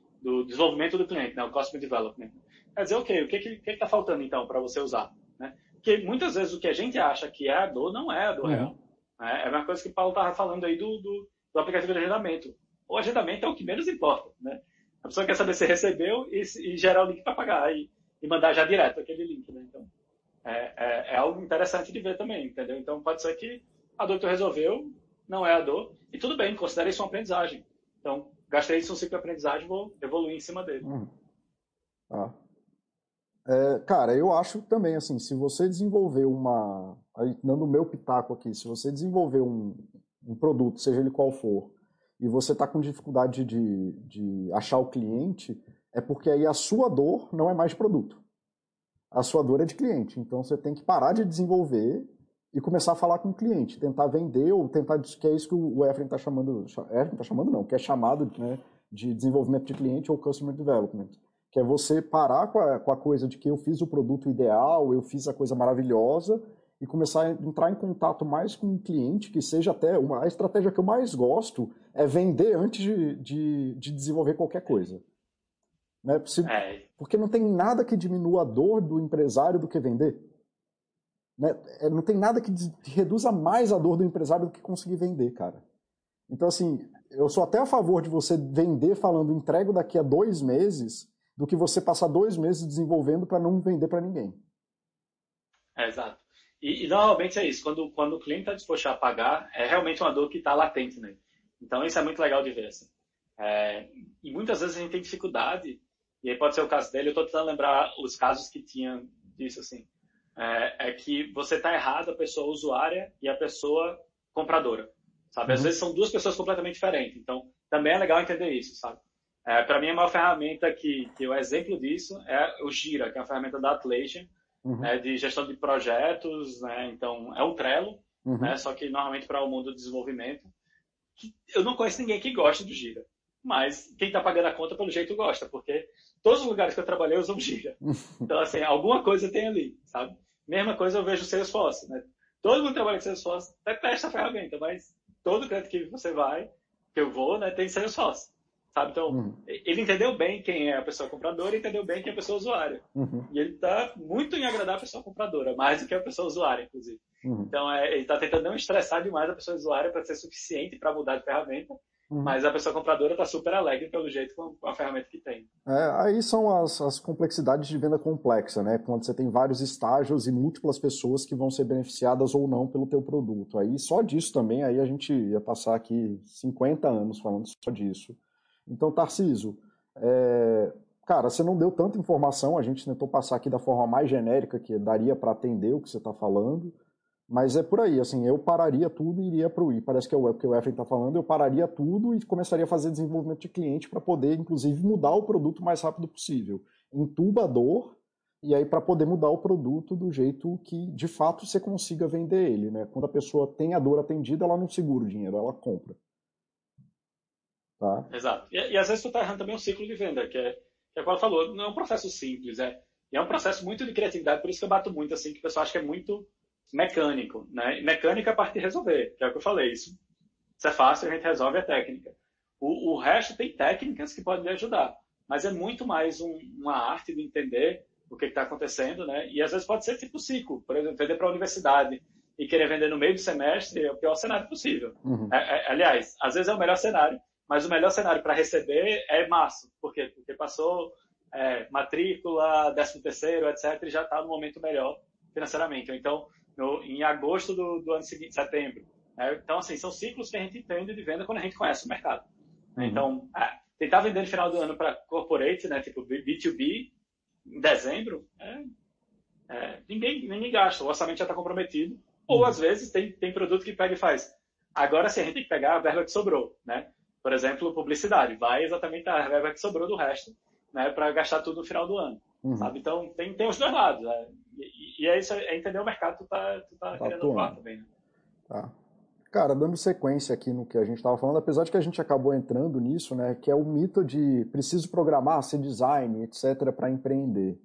desenvolvimento do cliente, né? O Customer Development. Quer dizer, ok, o que que está faltando então para você usar? Né? Porque muitas vezes o que a gente acha que é a dor não é a dor uhum. real. Né? É uma coisa que o Paulo estava falando aí do, do, do, aplicativo de agendamento. O agendamento é o que menos importa, né? A pessoa quer saber se recebeu e, e gerar o link para pagar e, e, mandar já direto aquele link, né? Então, é, é, é, algo interessante de ver também, entendeu? Então, pode ser que a dor que tu resolveu não é a dor e tudo bem, considere isso uma aprendizagem. Então, gastei isso um ciclo de aprendizagem, vou evoluir em cima dele. Hum. Ah. É, cara, eu acho também, assim, se você desenvolver uma. Aí, dando o meu pitaco aqui, se você desenvolver um, um produto, seja ele qual for, e você está com dificuldade de, de achar o cliente, é porque aí a sua dor não é mais produto. A sua dor é de cliente. Então você tem que parar de desenvolver e começar a falar com o cliente, tentar vender ou tentar, que é isso que o Efren está chamando, Efren está chamando não, que é chamado né, de desenvolvimento de cliente ou customer development, que é você parar com a, com a coisa de que eu fiz o produto ideal, eu fiz a coisa maravilhosa e começar a entrar em contato mais com o cliente, que seja até uma, a estratégia que eu mais gosto é vender antes de, de, de desenvolver qualquer coisa. Né? É. Porque não tem nada que diminua a dor do empresário do que vender. Né? É, não tem nada que reduza mais a dor do empresário do que conseguir vender, cara. Então, assim, eu sou até a favor de você vender falando entrego daqui a dois meses do que você passar dois meses desenvolvendo para não vender para ninguém. É, exato. E, e, normalmente é isso. Quando, quando o cliente está disposto a pagar, é realmente uma dor que está latente nele. Então, isso é muito legal de ver. Assim. É, e muitas vezes a gente tem dificuldade, e aí pode ser o caso dele, eu estou tentando lembrar os casos que tinha disso, assim é, é que você está errado a pessoa usuária e a pessoa compradora, sabe? Às uhum. vezes são duas pessoas completamente diferentes. Então, também é legal entender isso, sabe? É, para mim, é uma ferramenta que, que o exemplo disso é o Gira, que é uma ferramenta da Atlassian, uhum. né, de gestão de projetos, né? Então, é um Trello, uhum. né? Só que normalmente para o mundo do desenvolvimento. Eu não conheço ninguém que goste do Gira, mas quem está pagando a conta, pelo jeito, gosta, porque todos os lugares que eu trabalhei usam Gira. Então, assim, alguma coisa tem ali, sabe? Mesma coisa eu vejo o Salesforce, né? Todo mundo trabalha com Salesforce, detesta a ferramenta, mas todo canto que você vai, que eu vou, né, tem Salesforce. Sabe? Então, uhum. ele entendeu bem quem é a pessoa compradora e entendeu bem quem é a pessoa usuária. Uhum. E ele está muito em agradar a pessoa compradora, mais do que a pessoa usuária, inclusive. Uhum. Então, é, ele está tentando não estressar demais a pessoa usuária para ser suficiente para mudar de ferramenta, Uhum. Mas a pessoa compradora está super alegre pelo jeito com a ferramenta que tem. É, aí são as, as complexidades de venda complexa, né? Quando você tem vários estágios e múltiplas pessoas que vão ser beneficiadas ou não pelo teu produto. Aí só disso também, aí a gente ia passar aqui 50 anos falando só disso. Então, Tarciso, é, cara, você não deu tanta informação, a gente tentou passar aqui da forma mais genérica que daria para atender o que você está falando. Mas é por aí, assim, eu pararia tudo e iria para o I. Parece que é o que o Efraim está falando, eu pararia tudo e começaria a fazer desenvolvimento de cliente para poder, inclusive, mudar o produto o mais rápido possível. Entuba a dor e aí para poder mudar o produto do jeito que, de fato, você consiga vender ele, né? Quando a pessoa tem a dor atendida, ela não segura o dinheiro, ela compra. Tá? Exato. E, e às vezes tu está errando também o ciclo de venda, que é, que é como falou, não é um processo simples, é, é um processo muito de criatividade, por isso que eu bato muito, assim, que o pessoal acha que é muito mecânico, né? mecânica é a parte de resolver, que é o que eu falei. Isso, isso é fácil, a gente resolve a técnica. O, o resto tem técnicas que podem lhe ajudar, mas é muito mais um, uma arte de entender o que está acontecendo, né? E às vezes pode ser tipo ciclo, por exemplo, vender para a universidade e querer vender no meio do semestre é o pior cenário possível. Uhum. É, é, aliás, às vezes é o melhor cenário, mas o melhor cenário para receber é março. Por quê? Porque passou é, matrícula, décimo terceiro, etc., e já está no momento melhor financeiramente. Então, no, em agosto do, do, ano seguinte, setembro. Né? Então, assim, são ciclos que a gente entende de venda quando a gente conhece o mercado. Uhum. Então, é, tentar vender no final do ano para corporate, né, tipo B2B, em dezembro, é, é, ninguém, ninguém gasta, o orçamento já está comprometido. Ou, uhum. às vezes, tem, tem produto que pega e faz. Agora sim, a gente tem que pegar a verba que sobrou, né? Por exemplo, publicidade. Vai exatamente a verba que sobrou do resto, né? Para gastar tudo no final do ano. Uhum. Sabe? Então, tem, tem os dois lados. Né? E, e, é isso, é entender o mercado que tu tá, tu tá, tá querendo atuar também, né? Tá. Cara, dando sequência aqui no que a gente estava falando, apesar de que a gente acabou entrando nisso, né, que é o mito de preciso programar, ser design, etc., para empreender.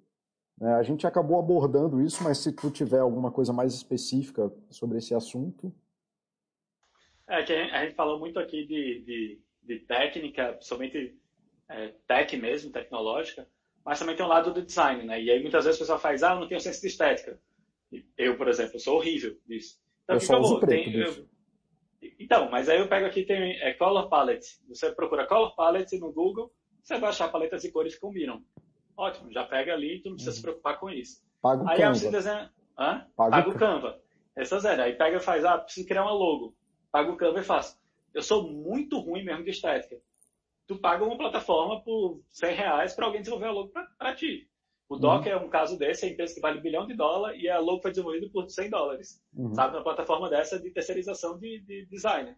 É, a gente acabou abordando isso, mas se tu tiver alguma coisa mais específica sobre esse assunto. É que a gente falou muito aqui de, de, de técnica, somente é, tech mesmo, tecnológica, mas também tem um lado do design, né? E aí muitas vezes o pessoal faz, ah, eu não tenho senso de estética. Eu, por exemplo, sou horrível disso. Então, eu só uso preto tem, eu, Então, mas aí eu pego aqui, tem é, Color Palette. Você procura Color Palette no Google, você vai achar paletas de cores que combinam. Ótimo, já pega ali e tu não precisa uhum. se preocupar com isso. Paga o aí Canva. você desenha... Hã? Paga, Paga o Canva. Essas é, aí pega e faz, ah, preciso criar uma logo. Paga o Canva e faço. Eu sou muito ruim mesmo de estética tu paga uma plataforma por 100 reais para alguém desenvolver a logo para ti. O uhum. Docker é um caso desse, é a empresa que vale um bilhão de dólares e a logo foi desenvolvida por 100 dólares, uhum. sabe? Uma plataforma dessa de terceirização de, de design.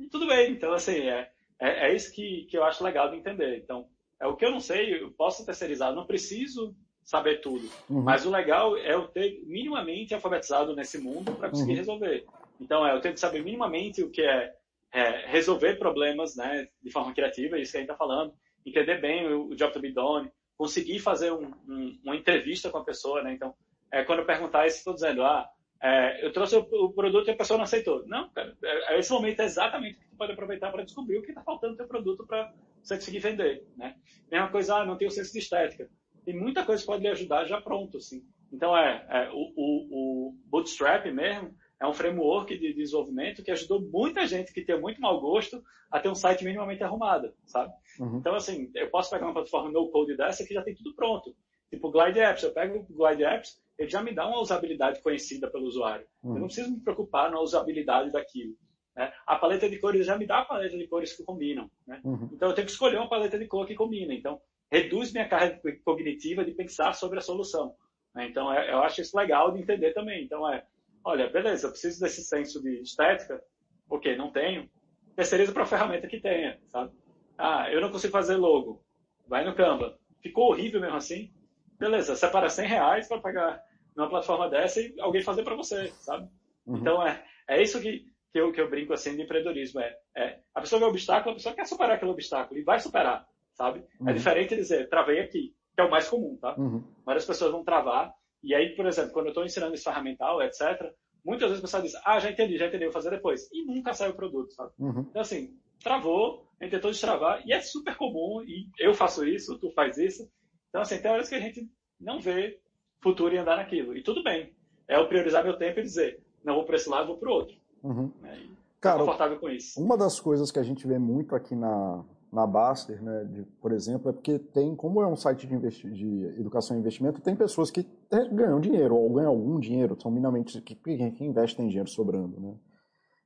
E tudo bem, então assim, é, é, é, isso que, que eu acho legal de entender. Então, é o que eu não sei, eu posso terceirizar, não preciso saber tudo. Uhum. Mas o legal é eu ter minimamente alfabetizado nesse mundo para conseguir uhum. resolver. Então, é eu tenho que saber minimamente o que é é, resolver problemas né, de forma criativa, isso que a gente está falando, entender bem o, o job to be done, conseguir fazer um, um, uma entrevista com a pessoa, né? Então, é, quando eu perguntar isso, estou dizendo, ah, é, eu trouxe o, o, produto e a pessoa não aceitou. Não, cara, é, é esse momento é exatamente o que tu pode aproveitar para descobrir o que está faltando no teu produto para você conseguir vender, né? Mesma coisa, ah, não tenho senso de estética. Tem muita coisa que pode lhe ajudar já pronto, assim. Então, é, é o, o, o Bootstrap mesmo, é um framework de desenvolvimento que ajudou muita gente que tem muito mau gosto a ter um site minimamente arrumado, sabe? Uhum. Então, assim, eu posso pegar uma plataforma no-code dessa que já tem tudo pronto. Tipo Glide Apps, eu pego o Glide Apps, ele já me dá uma usabilidade conhecida pelo usuário. Uhum. Eu não preciso me preocupar na usabilidade daquilo. Né? A paleta de cores já me dá a paleta de cores que combinam. Né? Uhum. Então, eu tenho que escolher uma paleta de cor que combina. Então, reduz minha carga cognitiva de pensar sobre a solução. Né? Então, é, eu acho isso legal de entender também. Então, é Olha, beleza, preciso desse senso de estética. Ok, não tenho. Terceiriza para a ferramenta que tenha, sabe? Ah, eu não consigo fazer logo. Vai no Canva. Ficou horrível mesmo assim. Beleza, separa 100 reais para pagar numa plataforma dessa e alguém fazer para você, sabe? Uhum. Então, é, é isso que, que, eu, que eu brinco assim de empreendedorismo. É, é, a pessoa vê o obstáculo, a pessoa quer superar aquele obstáculo e vai superar, sabe? É uhum. É diferente de dizer, travei aqui, que é o mais comum, tá? Uhum. Várias pessoas vão travar e aí, por exemplo, quando eu estou ensinando esse ferramental, etc., muitas vezes o pessoal diz, ah, já entendi, já entendi, vou fazer depois. E nunca sai o produto, sabe? Uhum. Então, assim, travou, a gente tentou destravar, e é super comum, e eu faço isso, tu faz isso. Então, assim, tem horas que a gente não vê futuro em andar naquilo. E tudo bem. É eu priorizar meu tempo e dizer, não vou para esse lado, vou para o outro. Uhum. É, Cara, confortável com isso. Uma das coisas que a gente vê muito aqui na, na Baster, né, de, por exemplo, é porque tem, como é um site de, de educação e investimento, tem pessoas que ganham dinheiro, ou ganham algum dinheiro, são minimamente, que, investe tem dinheiro sobrando, né.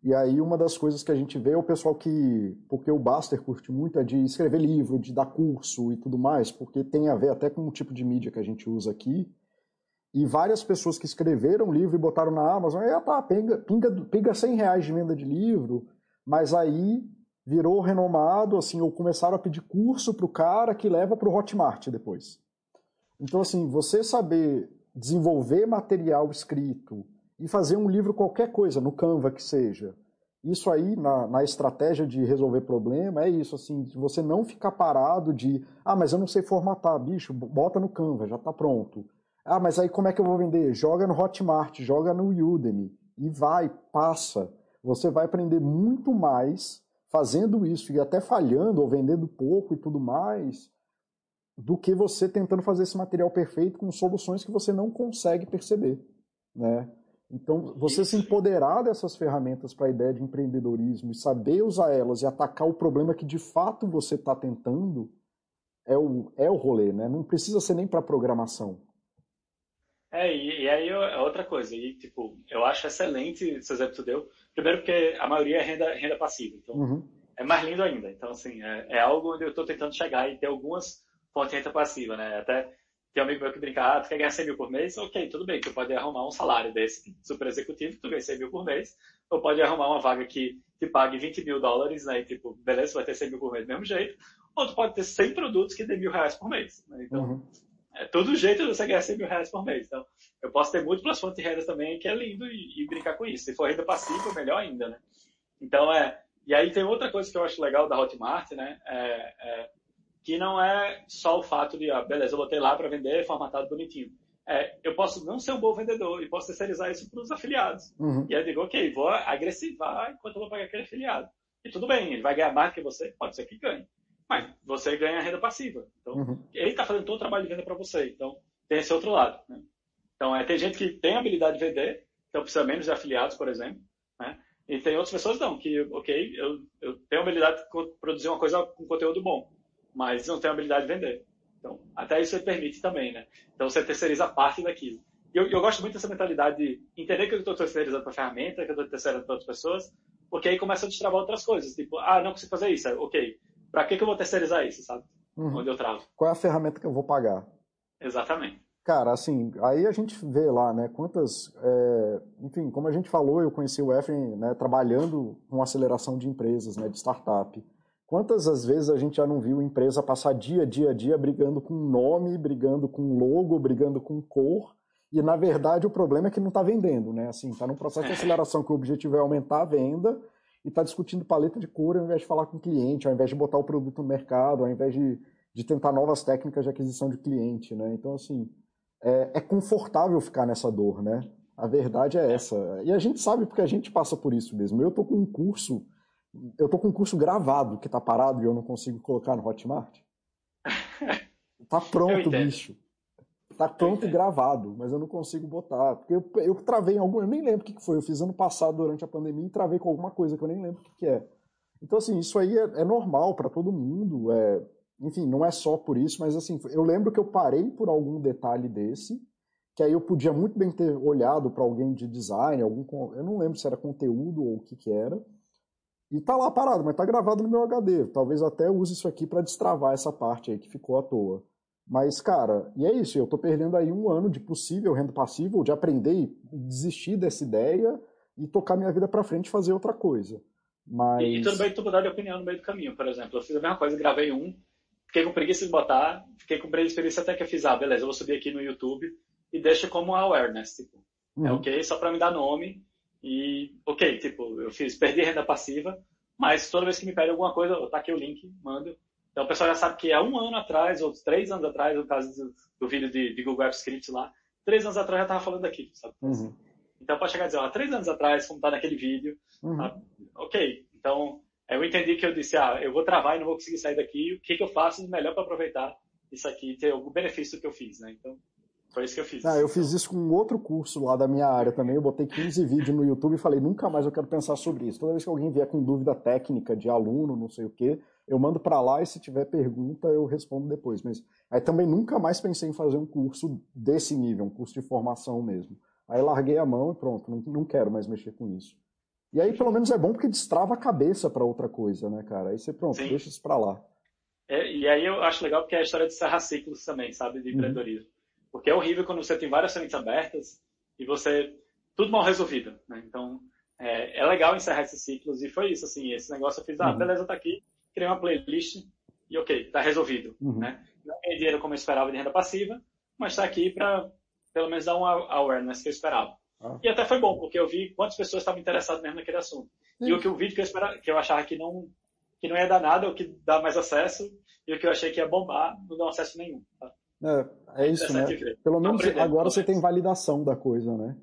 E aí uma das coisas que a gente vê é o pessoal que, porque o Baster curte muito é de escrever livro, de dar curso e tudo mais, porque tem a ver até com o tipo de mídia que a gente usa aqui, e várias pessoas que escreveram livro e botaram na Amazon, ah, tá, pinga, pinga, pinga 100 reais de venda de livro, mas aí virou renomado, assim, ou começaram a pedir curso para o cara que leva para o Hotmart depois. Então, assim, você saber desenvolver material escrito e fazer um livro qualquer coisa, no Canva que seja, isso aí, na, na, estratégia de resolver problema, é isso, assim, você não ficar parado de, ah, mas eu não sei formatar, bicho, bota no Canva, já está pronto. Ah, mas aí como é que eu vou vender? Joga no Hotmart, joga no Udemy e vai, passa. Você vai aprender muito mais fazendo isso e até falhando ou vendendo pouco e tudo mais, do que você tentando fazer esse material perfeito com soluções que você não consegue perceber, né? Então, você se empoderar dessas ferramentas para a ideia de empreendedorismo e saber usar elas e atacar o problema que de fato você está tentando é o, é o rolê, né? Não precisa ser nem para programação. É, e, e, aí é outra coisa. E, tipo, eu acho excelente exemplo que tu deu. Primeiro porque a maioria é renda, renda passiva. Então, uhum. é mais lindo ainda. Então, assim, é, é algo onde eu estou tentando chegar e ter algumas fontes de renda passiva, né? Até tem um amigo meu que brinca, ah, tu quer ganhar 100 mil por mês? Ok, tudo bem, tu pode arrumar um salário desse super executivo, tu ganha 100 mil por mês, ou pode arrumar uma vaga que te pague 20 mil dólares, né? E, tipo, beleza, vai ter 100 mil por mês do mesmo jeito, ou tu pode ter 100 produtos que dê mil reais por mês. Né? Então, uhum. É todo jeito você ganhar 100 mil reais por mês. Então, eu posso ter múltiplas fontes de renda também, que é lindo, e, e brincar com isso. Se for renda passiva, melhor ainda, né? Então, é. E aí tem outra coisa que eu acho legal da Hotmart, né? É, é que não é só o fato de, ah, beleza, eu botei lá para vender formatado bonitinho. É, eu posso não ser um bom vendedor e posso terceirizar isso para os afiliados. Uhum. E aí eu digo, ok, vou agressivar enquanto eu vou pagar aquele afiliado. E tudo bem, ele vai ganhar mais que você, pode ser que ganhe. Mas você ganha renda passiva. Então, uhum. ele está fazendo todo o trabalho de venda para você. Então, tem esse outro lado. Né? Então, é, tem gente que tem habilidade de vender, então precisa menos de afiliados, por exemplo. Né? E tem outras pessoas não, que, ok, eu, eu tenho habilidade de produzir uma coisa com conteúdo bom mas não tem habilidade de vender. Então, até isso ele permite também, né? Então, você terceiriza parte daquilo. E eu, eu gosto muito dessa mentalidade de entender que eu estou terceirizando para a ferramenta, que eu estou terceirizando para outras pessoas, porque aí começa a destravar outras coisas. Tipo, ah, não consigo fazer isso. Ok, para que, que eu vou terceirizar isso, sabe? Uhum. Onde eu travo. Qual é a ferramenta que eu vou pagar? Exatamente. Cara, assim, aí a gente vê lá, né, quantas, é, enfim, como a gente falou, eu conheci o Efren, né, trabalhando com aceleração de empresas, né, de startup. Quantas as vezes a gente já não viu empresa passar dia, dia, dia brigando com nome, brigando com logo, brigando com cor, e na verdade o problema é que não está vendendo, né? Assim, está num processo de aceleração que o objetivo é aumentar a venda e está discutindo paleta de cor ao invés de falar com o cliente, ao invés de botar o produto no mercado, ao invés de, de tentar novas técnicas de aquisição de cliente, né? Então, assim, é, é confortável ficar nessa dor, né? A verdade é essa. E a gente sabe porque a gente passa por isso mesmo. Eu estou com um curso eu tô com um curso gravado que tá parado e eu não consigo colocar no Hotmart. Tá pronto, bicho. Tá pronto e gravado, mas eu não consigo botar. Porque eu, eu travei em algum. Eu nem lembro o que foi. Eu fiz ano passado durante a pandemia e travei com alguma coisa que eu nem lembro o que, é. Então, assim, isso aí é, é normal para todo mundo. É, enfim, não é só por isso, mas assim, eu lembro que eu parei por algum detalhe desse, que aí eu podia muito bem ter olhado para alguém de design, algum. Eu não lembro se era conteúdo ou o que, que era e tá lá parado, mas tá gravado no meu HD. Talvez até use isso aqui para destravar essa parte aí que ficou à toa. Mas, cara, e é isso, eu tô perdendo aí um ano de possível renda passiva, de aprender e desistir dessa ideia e tocar minha vida para frente e fazer outra coisa. Mas... E, e tudo bem tu mudar de opinião no meio do caminho, por exemplo. Eu fiz a mesma coisa, gravei um, fiquei com preguiça de botar, fiquei com preguiça até que eu fiz, ah, beleza, eu vou subir aqui no YouTube e deixa como awareness, tipo. É uhum. É ok, só para me dar nome e, ok, tipo, eu fiz, perdi renda passiva, mas toda vez que me pede alguma coisa, tá aqui o link, mando. Então o pessoal já sabe que há um ano atrás, ou três anos atrás, no caso do, do vídeo de, de, Google Apps Script lá, três anos atrás já estava falando aqui, sabe? Uhum. Então pode chegar a dizer, ó, três anos atrás, como tá naquele vídeo, uhum. tá? ok. Então eu entendi que eu disse, ah, eu vou travar e não vou conseguir sair daqui, o que, que eu faço de melhor para aproveitar isso aqui, ter algum benefício que eu fiz, né? Então foi isso que eu fiz. Ah, eu fiz isso com um outro curso lá da minha área também. Eu botei 15 vídeos no YouTube e falei, nunca mais eu quero pensar sobre isso. Toda vez que alguém vier com dúvida técnica de aluno, não sei o quê, eu mando para lá e se tiver pergunta eu respondo depois. Mas aí também nunca mais pensei em fazer um curso desse nível, um curso de formação mesmo. Aí larguei a mão e pronto, não, não quero mais mexer com isso. E aí pelo menos é bom porque destrava a cabeça para outra coisa, né, cara? Aí você pronto, Sim. deixa isso para lá. É, e aí eu acho legal porque é a história de serrar ciclos também, sabe, de uhum. empreendedorismo. Uhum. Porque é horrível quando você tem várias frentes abertas e você tudo mal resolvido, né? Então é, é, legal encerrar esses ciclos e foi isso assim. Esse negócio eu fiz, ah, uhum. beleza, tá aqui, criei uma playlist e ok, tá resolvido, uhum. né? Não ganhei dinheiro como eu esperava de renda passiva, mas está aqui para pelo menos dar um awareness que eu esperava. Ah. E até foi bom, porque eu vi quantas pessoas estavam interessadas mesmo naquele assunto. Sim. E o que o vídeo que eu, esperava, que eu achava que não, que não ia dar nada, o que dá mais acesso, e o que eu achei que ia bombar, não deu acesso nenhum. Tá? É, é isso, né? Pelo menos agora você tem validação da coisa, né?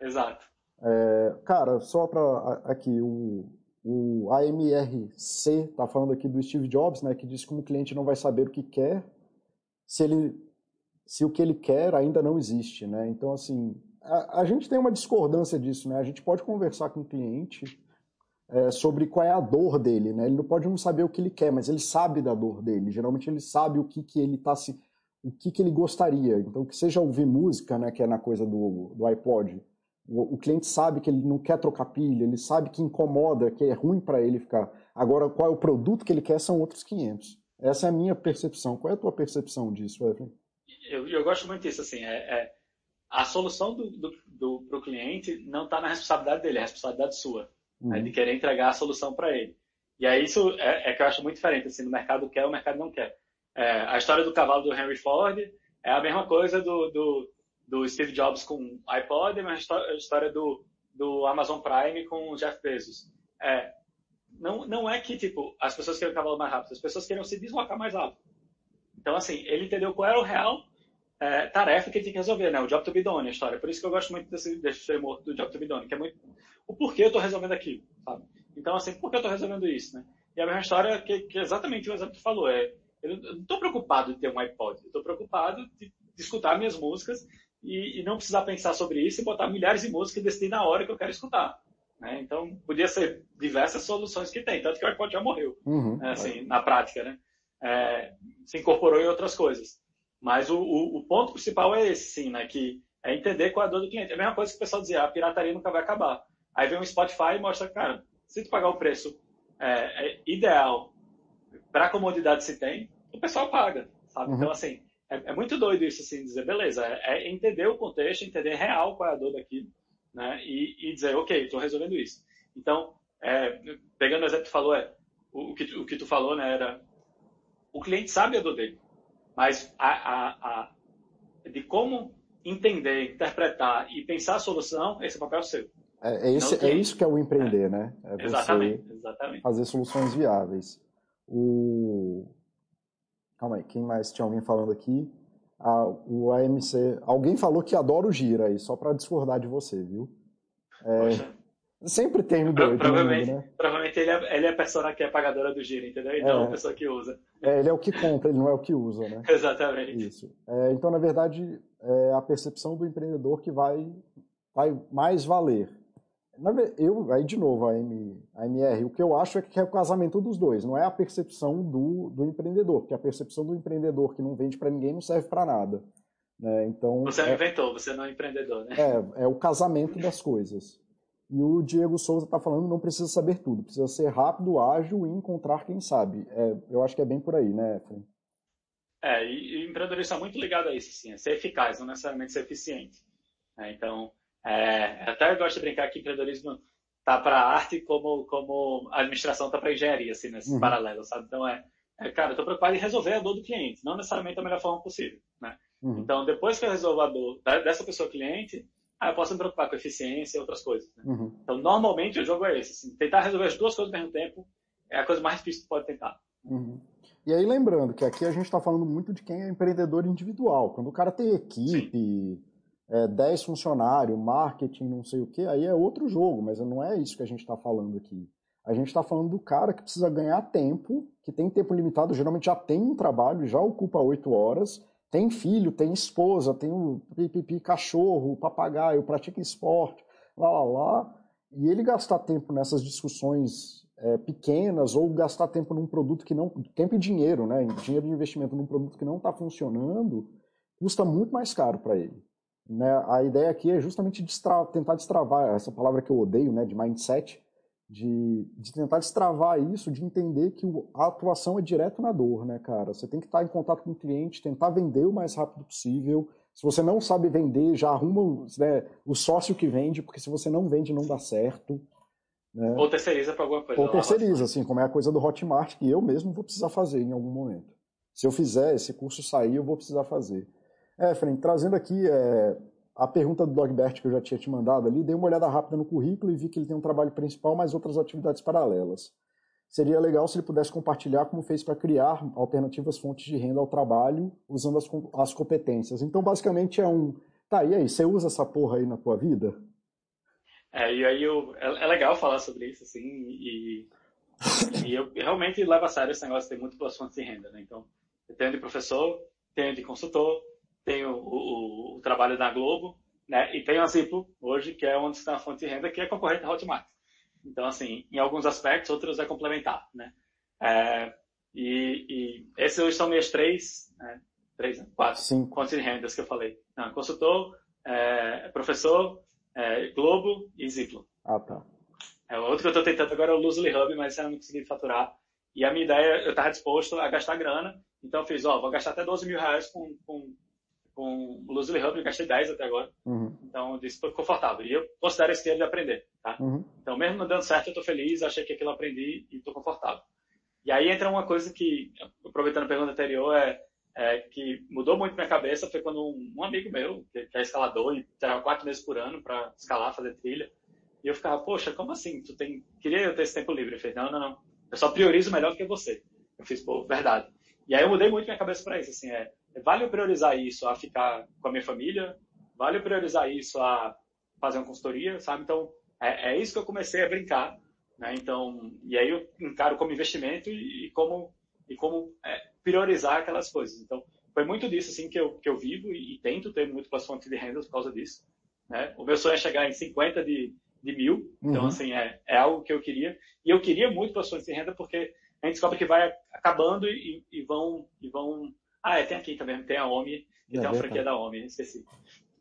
Exato. É, cara, só para aqui, o, o AMRC tá falando aqui do Steve Jobs, né, que diz que um cliente não vai saber o que quer se ele se o que ele quer ainda não existe, né? Então assim, a, a gente tem uma discordância disso, né? A gente pode conversar com o cliente é, sobre qual é a dor dele, né? Ele não pode não saber o que ele quer, mas ele sabe da dor dele. Geralmente ele sabe o que que ele tá se o que que ele gostaria. Então que seja ouvir música, né, que é na coisa do, do iPod, o, cliente sabe que ele não quer trocar pilha, ele sabe que incomoda, que é ruim para ele ficar. Agora, qual é o produto que ele quer são outros 500. Essa é a minha percepção. Qual é a tua percepção disso, Evelyn? Eu, eu gosto muito disso. Assim, é, é a solução do, do, do, para o cliente não está na responsabilidade dele, é a responsabilidade sua, né, uhum. né, de querer entregar a solução para ele. E aí isso é, é, que eu acho muito diferente. Assim, no mercado quer, o mercado não quer. É, a história do cavalo do Henry Ford é a mesma coisa do, do do Steve Jobs com iPod, mas a história do, do Amazon Prime com o Jeff Bezos. É, não, não é que, tipo, as pessoas querem um cavalo mais rápido, as pessoas querem se deslocar mais rápido. Então, assim, ele entendeu qual era o real é, tarefa que ele tinha que resolver, né? O job to be done, a história. Por isso que eu gosto muito desse, desse framework do job to be done, que é muito o porquê eu estou resolvendo aquilo, sabe? Então, assim, por que eu estou resolvendo isso, né? E a mesma história que, que exatamente o exemplo que tu falou, é, eu não estou preocupado de ter um iPod, eu estou preocupado de, de escutar minhas músicas e, e, não precisar pensar sobre isso e botar milhares de músicas e decidir na hora que eu quero escutar. Né? Então, podia ser diversas soluções que tem, tanto que o iPod já morreu, uhum, né? assim, é. na prática, né? É, se incorporou em outras coisas. Mas o, o, o, ponto principal é esse, sim, né? Que é entender qual é a dor do cliente. É a mesma coisa que o pessoal dizia, a pirataria nunca vai acabar. Aí vem um Spotify e mostra, cara, se tu pagar o preço é, é ideal para a comodidade que se tem, o pessoal paga, sabe? Uhum. Então, assim, é, é, muito doido isso, assim, dizer, beleza, é, é, entender o contexto, entender real qual é a dor daquilo, né, e, e dizer, ok, estou resolvendo isso. Então, é, pegando o exemplo que tu falou, é, o, o, que, o que tu falou, né, era, o cliente sabe a dor dele, mas a, a, a, de como entender, interpretar e pensar a solução, esse é o papel seu. É, é, esse, é isso que é o empreender, né? É exatamente, exatamente. Fazer soluções viáveis. O, Calma aí, quem mais tinha alguém falando aqui? Ah, o AMC. Alguém falou que adora o Gira aí, só para discordar de você, viu? É, sempre tem um doido. Provavelmente, mundo, né? provavelmente ele, é, ele é a pessoa que é pagadora do Gira, entendeu? E não é. a pessoa que usa. É, ele é o que compra, ele não é o que usa, né? Exatamente. Isso. É, então, na verdade, é a percepção do empreendedor que vai, vai mais valer eu, aí de novo, a, M, a MR, o que eu acho é que é o casamento dos dois, não é a percepção do, do empreendedor, porque a percepção do empreendedor que não vende para ninguém não serve para nada. Né? Então, você é, inventou, você não é empreendedor, né? É, é o casamento das coisas. E o Diego Souza está falando não precisa saber tudo, precisa ser rápido, ágil e encontrar quem sabe. É, eu acho que é bem por aí, né, Efraim? É, e, e o empreendedorismo é muito ligado a isso, sim, é ser eficaz, não necessariamente ser eficiente. É, então, é, até eu gosto de brincar que empreendedorismo tá para arte como, como a administração tá para engenharia, assim, nesse uhum. paralelo, sabe? Então é, é cara, eu tô preocupado em resolver a dor do cliente, não necessariamente da melhor forma possível, né? Uhum. Então, depois que eu resolvo a dor dessa pessoa cliente, aí eu posso me preocupar com eficiência e outras coisas. Né? Uhum. Então, normalmente o jogo é esse, assim, tentar resolver as duas coisas ao mesmo tempo é a coisa mais difícil que pode tentar. Uhum. E aí, lembrando que aqui a gente está falando muito de quem é empreendedor individual. Quando o cara tem equipe, Sim é, 10 funcionários, marketing, não sei o que, aí é outro jogo, mas não é isso que a gente está falando aqui. A gente está falando do cara que precisa ganhar tempo, que tem tempo limitado, geralmente já tem um trabalho, já ocupa 8 horas, tem filho, tem esposa, tem o pipipi cachorro, papagaio, pratica esporte, lá, lá, lá, e ele gastar tempo nessas discussões é, pequenas ou gastar tempo num produto que não. tempo e dinheiro, né? Dinheiro de investimento num produto que não está funcionando, custa muito mais caro para ele. Né? A ideia aqui é justamente destra tentar destravar essa palavra que eu odeio, né, de mindset, de, de tentar destravar isso, de entender que a atuação é direto na dor, né, cara? Você tem que estar em contato com o cliente, tentar vender o mais rápido possível. Se você não sabe vender, já arruma né, o sócio que vende, porque se você não vende, não dá certo. Né? Ou terceiriza para alguma coisa. Ou terceiriza, assim, como é a coisa do Hotmart, que eu mesmo vou precisar fazer em algum momento. Se eu fizer, esse curso sair, eu vou precisar fazer. É, Frank, trazendo aqui é, a pergunta do Dogbert que eu já tinha te mandado ali, dei uma olhada rápida no currículo e vi que ele tem um trabalho principal, mas outras atividades paralelas. Seria legal se ele pudesse compartilhar como fez para criar alternativas fontes de renda ao trabalho usando as, as competências. Então, basicamente, é um. Tá, e aí, você usa essa porra aí na tua vida? É, e aí eu, é, é legal falar sobre isso, assim, e, e eu realmente levo a sério esse negócio de ter múltiplas fontes de renda, né? Então, eu tenho de professor, tenho de consultor, tenho o, o, o trabalho na Globo, né? E tenho a Ziplo hoje, que é onde está a fonte de renda, que é concorrente da Hotmart. Então, assim, em alguns aspectos, outros é complementar, né? É, e, e esses são minhas três, né? três, né? quatro Sim. fontes de rendas que eu falei. Não, consultor, é, professor, é, Globo e Ziplo. Ah, tá. É, o outro que eu estou tentando agora é o Loosely Hub, mas eu não consegui faturar. E a minha ideia, eu estava disposto a gastar grana, então eu fiz, ó, vou gastar até 12 mil reais com, com com o Loosely Hub, eu gastei 10 até agora. Uhum. Então, eu disse, estou confortável. E eu considero esse dinheiro de aprender, tá? Uhum. Então, mesmo não dando certo, eu estou feliz, achei que aquilo eu aprendi e estou confortável. E aí entra uma coisa que, aproveitando a pergunta anterior, é, é que mudou muito minha cabeça, foi quando um, um amigo meu, que, que, é escalador, e tirava quatro meses por ano para escalar, fazer trilha, e eu ficava, poxa, como assim? Tu tem... Queria eu ter esse tempo livre. Ele fez, não, não, não. Eu só priorizo melhor do que você. Eu fiz, pô, verdade. E aí eu mudei muito minha cabeça para isso, assim, é Vale eu priorizar isso a ficar com a minha família? Vale eu priorizar isso a fazer uma consultoria, sabe? Então, é, é isso que eu comecei a brincar, né? Então, e aí eu encaro como investimento e, e como, e como é, priorizar aquelas coisas. Então, foi muito disso, assim, que eu, que eu vivo e, e tento ter múltiplas fontes de renda por causa disso, né? O meu sonho é chegar em 50 de, de mil, então, uhum. assim, é, é algo que eu queria. E eu queria muito fontes de renda porque a gente descobre que vai acabando e, e vão, e vão ah, é, tem aqui também, tem a OMI, e tem a franquia da OMI, esqueci.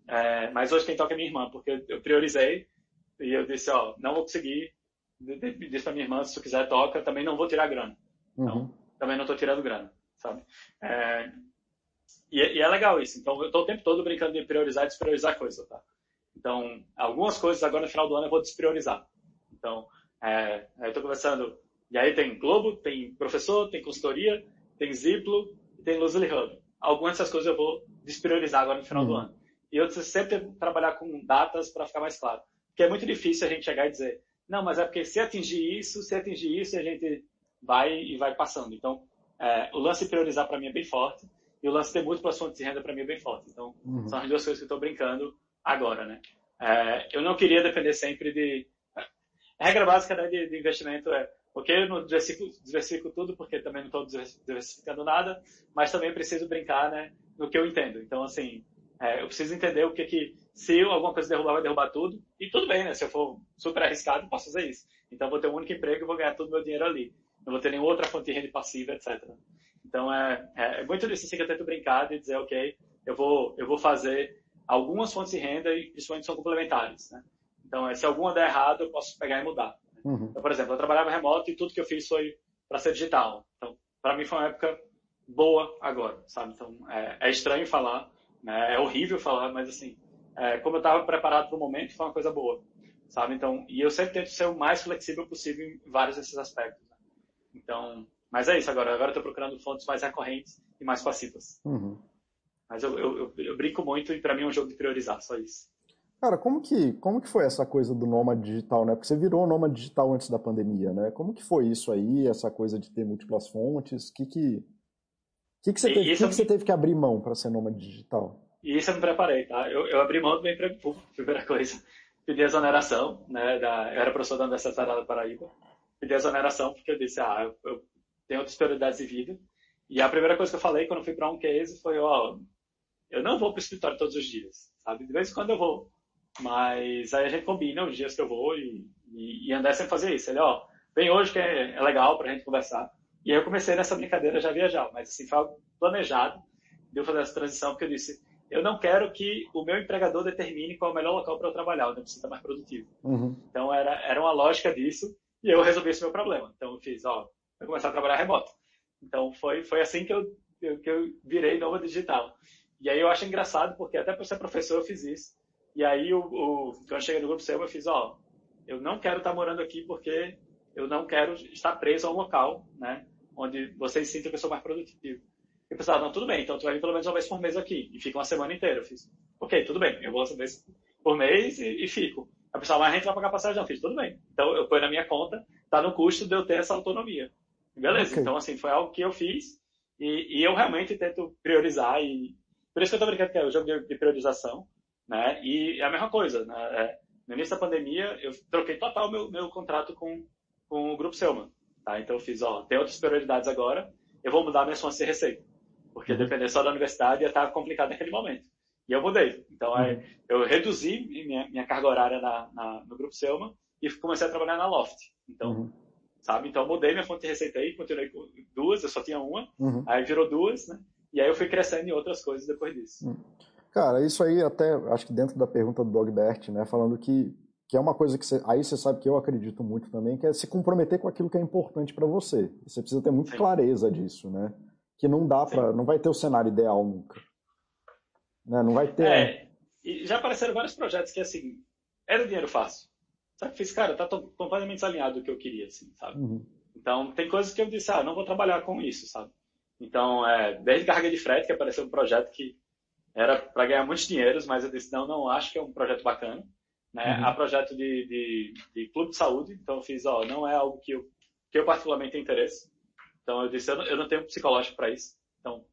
É, mas hoje quem toca é minha irmã, porque eu priorizei e eu disse, ó, não vou conseguir, disse pra minha irmã, se tu quiser toca, também não vou tirar grana. Então, uhum. também não tô tirando grana, sabe? É, e, e, é legal isso. Então, eu tô o tempo todo brincando de priorizar e despriorizar coisas, tá? Então, algumas coisas agora no final do ano eu vou despriorizar. Então, é, eu tô conversando, e aí tem Globo, tem professor, tem consultoria, tem Ziplo, e tem Loosely Hub. Algumas dessas coisas eu vou despriorizar agora no final uhum. do ano. E eu sempre trabalhar com datas para ficar mais claro. Porque é muito difícil a gente chegar e dizer, não, mas é porque se atingir isso, se atingir isso, a gente vai e vai passando. Então, é, o lance priorizar para mim é bem forte e o lance ter múltiplas fontes de renda para mim é bem forte. Então, uhum. são as duas coisas que eu estou brincando agora, né? É, eu não queria depender sempre de... A regra básica né, de, de investimento é Ok? Eu não diversifico, diversifico tudo, porque também não estou diversificando nada, mas também preciso brincar né, no que eu entendo. Então, assim, é, eu preciso entender o que que, se alguma coisa derrubar, vai derrubar tudo. E tudo bem, né? Se eu for super arriscado, posso fazer isso. Então, vou ter um único emprego e vou ganhar todo o meu dinheiro ali. Não vou ter nenhuma outra fonte de renda passiva, etc. Então, é, é, é muito disso assim, que eu tento brincar e dizer, ok, eu vou, eu vou fazer algumas fontes de renda e principalmente são complementares, né? Então, é, se alguma der errado, eu posso pegar e mudar. Uhum. Então, por exemplo, eu trabalhava remoto e tudo que eu fiz foi para ser digital. Então, para mim foi uma época boa agora, sabe? Então, é, é estranho falar, né? é horrível falar, mas assim, é, como eu estava preparado para o momento, foi uma coisa boa, sabe? Então, e eu sempre tento ser o mais flexível possível em vários desses aspectos. Né? Então, mas é isso agora. Agora eu estou procurando fontes mais recorrentes e mais passivas. Uhum. Mas eu, eu, eu, eu, brinco muito e para mim é um jogo de priorizar, só isso. Cara, como que, como que foi essa coisa do nômade digital, né? Porque você virou nômade digital antes da pandemia, né? Como que foi isso aí, essa coisa de ter múltiplas fontes? O que que, que, que, você, teve, que, que você teve que abrir mão para ser nômade digital? E isso eu me preparei, tá? Eu, eu abri mão do meu emprego público, primeira coisa. Pedi exoneração, né? Da, eu era professor da Universidade da Paraíba. Pedi exoneração porque eu disse, ah, eu, eu tenho outras prioridades de vida. E a primeira coisa que eu falei quando eu fui para um case foi, ó, eu não vou para o escritório todos os dias, sabe? De vez em quando eu vou. Mas aí a gente combina os dias que eu vou e, e, e André sempre fazia isso. Ele, ó, vem hoje que é, é legal pra gente conversar. E aí eu comecei nessa brincadeira já viajar, mas assim, foi planejado de eu fazer essa transição, porque eu disse, eu não quero que o meu empregador determine qual é o melhor local para eu trabalhar, eu preciso estar mais produtivo. Uhum. Então era, era uma lógica disso e eu resolvi esse meu problema. Então eu fiz, ó, vou começar a trabalhar remoto. Então foi, foi assim que eu, que eu virei nova digital. E aí eu acho engraçado, porque até por ser professor eu fiz isso. E aí, o, o, quando eu cheguei no grupo Selma, eu fiz, ó, eu não quero estar morando aqui porque eu não quero estar preso a um local, né? Onde vocês se sintam a pessoa mais produtiva. E o pessoal, não, tudo bem, então tu vai vir pelo menos uma vez por mês aqui. E fica uma semana inteira. Eu fiz, ok, tudo bem, eu vou uma vez por mês e, e fico. A pessoa, mas a gente vai pagar passagem, não, fiz, tudo bem. Então eu ponho na minha conta, tá no custo de eu ter essa autonomia. Beleza, okay. então assim, foi algo que eu fiz e, e, eu realmente tento priorizar e por isso que eu tô brincando que é o jogo de, de priorização, né? E é a mesma coisa, né? É, no início da pandemia, eu troquei total meu, meu contrato com, com o Grupo Selma, tá? Então eu fiz, ó, tem outras prioridades agora, eu vou mudar minha fonte de receita. Porque uhum. depender só da universidade ia estar complicado naquele momento. E eu mudei. Então, uhum. eu reduzi minha, minha carga horária na, na, no Grupo Selma e comecei a trabalhar na Loft. Então, uhum. sabe? Então, eu mudei minha fonte de receita aí, continuei com duas, eu só tinha uma, uhum. aí virou duas, né? E aí eu fui crescendo em outras coisas depois disso. Cara, isso aí até, acho que dentro da pergunta do Dogbert, né, falando que, que é uma coisa que você, aí você sabe que eu acredito muito também, que é se comprometer com aquilo que é importante para você. Você precisa ter muita clareza disso, né? Que não dá para, não vai ter o cenário ideal nunca. Né? Não vai ter. É, e já apareceram vários projetos que, assim, era dinheiro fácil. Sabe, fiz, cara, tá completamente desalinhado do que eu queria, assim, sabe? Uhum. Então, tem coisas que eu disse, ah, não vou trabalhar com isso, sabe? Então, é, desde carga de frete, que apareceu um projeto que era para ganhar muitos dinheiros, mas eu disse, não, não acho que é um projeto bacana. Né? Uhum. Há projeto de, de, de, clube de saúde, então eu fiz, ó, não é algo que eu, que eu particularmente tenho interesse. Então eu disse, eu não, eu não tenho psicológico para isso. Então,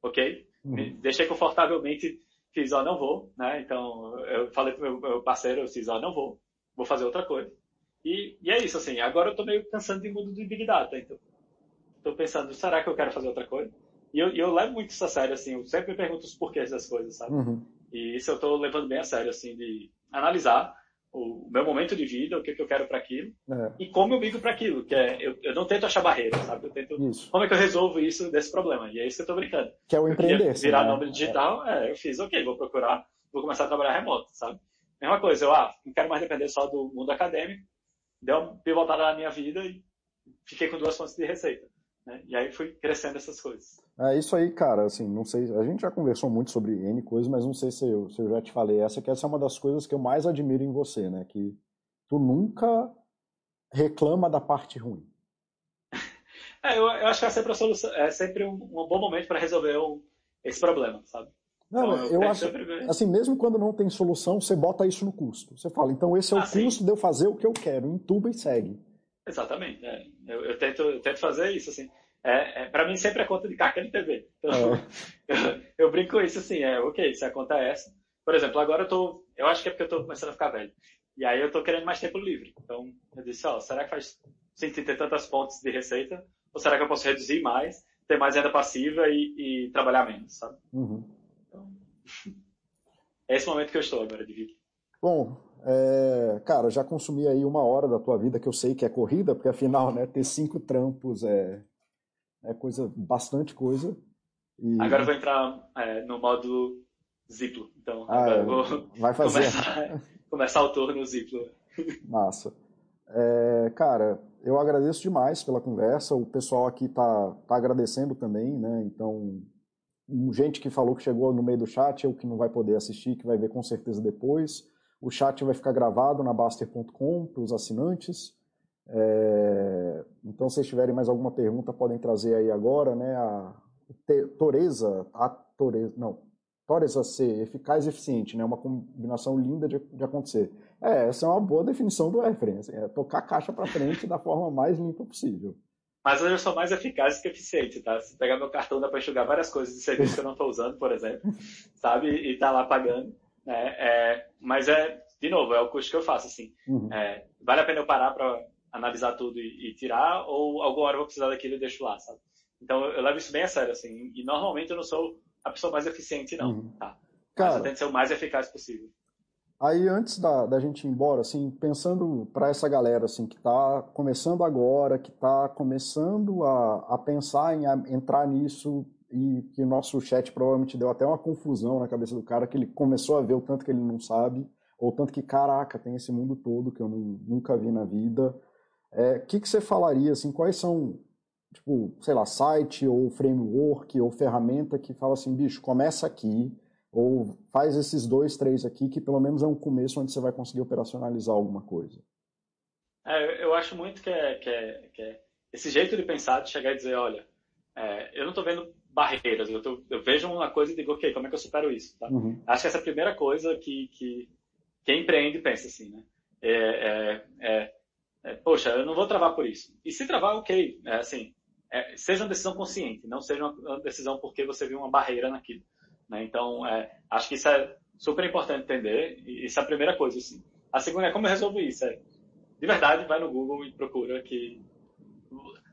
ok, uhum. deixei confortavelmente, fiz, ó, não vou, né? Então, eu falei pro meu, meu parceiro, eu fiz, ó, não vou, vou fazer outra coisa. E, e é isso, assim, agora eu tô meio cansando de mundo de Big Data, então, tô pensando, será que eu quero fazer outra coisa? E eu, eu levo muito isso a sério, assim, eu sempre me pergunto os porquês das coisas, sabe? Uhum. E isso eu tô levando bem a sério, assim, de analisar o meu momento de vida, o que, que eu quero para aquilo é. e como eu migro para aquilo, que é eu, eu não tento achar barreira, sabe? Eu tento isso. como é que eu resolvo isso desse problema. E é isso que eu tô brincando. Que é o empreender. Virar né? nome digital, é. é. eu fiz, OK, vou procurar, vou começar a trabalhar remoto, sabe? Mesma coisa, eu ah, não quero mais depender só do mundo acadêmico. Deu uma pivotada na minha vida e fiquei com duas fontes de receita. Né? E aí fui crescendo essas coisas. É isso aí, cara. Assim, não sei. A gente já conversou muito sobre N coisas, mas não sei se eu, se eu já te falei essa, que essa é uma das coisas que eu mais admiro em você, né? Que tu nunca reclama da parte ruim. É, eu, eu acho que é sempre, solução, é sempre um, um bom momento para resolver um, esse problema, sabe? Não, então, eu, eu acho, assim, mesmo quando não tem solução, você bota isso no custo. Você fala, então esse é o ah, custo sim. de eu fazer o que eu quero, entuba e segue. Exatamente. É. Eu, eu, tento, eu tento fazer isso, assim. É, é, para mim sempre é conta de carga de TV. Então, é. eu, eu, brinco com isso assim, é ok, se a conta é essa. Por exemplo, agora eu tô, eu acho que é porque eu tô começando a ficar velho. E aí eu tô querendo mais tempo livre. Então, eu disse, ó, será que faz sentido ter tantas fontes de receita? Ou será que eu posso reduzir mais, ter mais renda passiva e, e trabalhar menos, sabe? Uhum. Então, é esse momento que eu estou agora de vida. Bom, é, cara, já consumi aí uma hora da tua vida, que eu sei que é corrida, porque afinal, né, ter cinco trampos é, é coisa, bastante coisa. E... Agora eu vou entrar é, no modo Ziplo. Então, ah, agora eu vou vai fazer. Começar, começar o turno Ziplo. Massa. É, cara, eu agradeço demais pela conversa. O pessoal aqui tá, tá agradecendo também, né? Então, gente que falou que chegou no meio do chat, eu que não vai poder assistir, que vai ver com certeza depois. O chat vai ficar gravado na Baster.com para os assinantes. É, então, se vocês tiverem mais alguma pergunta, podem trazer aí agora, né? A Toreza, a Toreza, não, Toreza ser eficaz e eficiente, né? Uma combinação linda de, de acontecer. É, essa é uma boa definição do Efren, assim, é tocar a caixa para frente da forma mais limpa possível. Mas hoje eu sou mais eficaz que eficiente, tá? Se pegar meu cartão, dá para enxugar várias coisas de serviço que eu não estou usando, por exemplo, sabe? E tá lá pagando. Né? É, mas é, de novo, é o custo que eu faço, assim. Uhum. É, vale a pena eu parar para analisar tudo e, e, tirar, ou alguma hora eu vou precisar daquilo e deixo lá, sabe? Então eu, levo isso bem a sério, assim. E normalmente eu não sou a pessoa mais eficiente, não, uhum. tá? Cara, mas eu tento ser o mais eficaz possível. Aí antes da, da gente ir embora, assim, pensando para essa galera assim que está começando agora, que está começando a, a pensar em a, entrar nisso e que o nosso chat provavelmente deu até uma confusão na cabeça do cara, que ele começou a ver o tanto que ele não sabe, ou tanto que, caraca, tem esse mundo todo que eu não, nunca vi na vida. O é, que, que você falaria, assim, quais são, tipo, sei lá, site ou framework ou ferramenta que fala assim, bicho, começa aqui, Ou faz esses dois, três aqui, que pelo menos é um começo onde você vai conseguir operacionalizar alguma coisa. É, eu acho muito que é, que, é, que é esse jeito de pensar, de chegar e dizer, olha, é, eu não estou vendo barreiras, eu, tô, eu, vejo uma coisa e digo, ok, como é que eu supero isso? Tá? Uhum. Acho que essa é a primeira coisa que, que quem empreende pensa assim, né? É, é, é, é, poxa, eu não vou travar por isso. E se travar, ok, é, assim, seja uma decisão consciente, não seja uma decisão porque você viu uma barreira naquilo. Né? Então, acho que isso é super importante entender, e isso é a primeira coisa, assim. A segunda é como eu resolvo isso, de verdade, vai no Google e procura que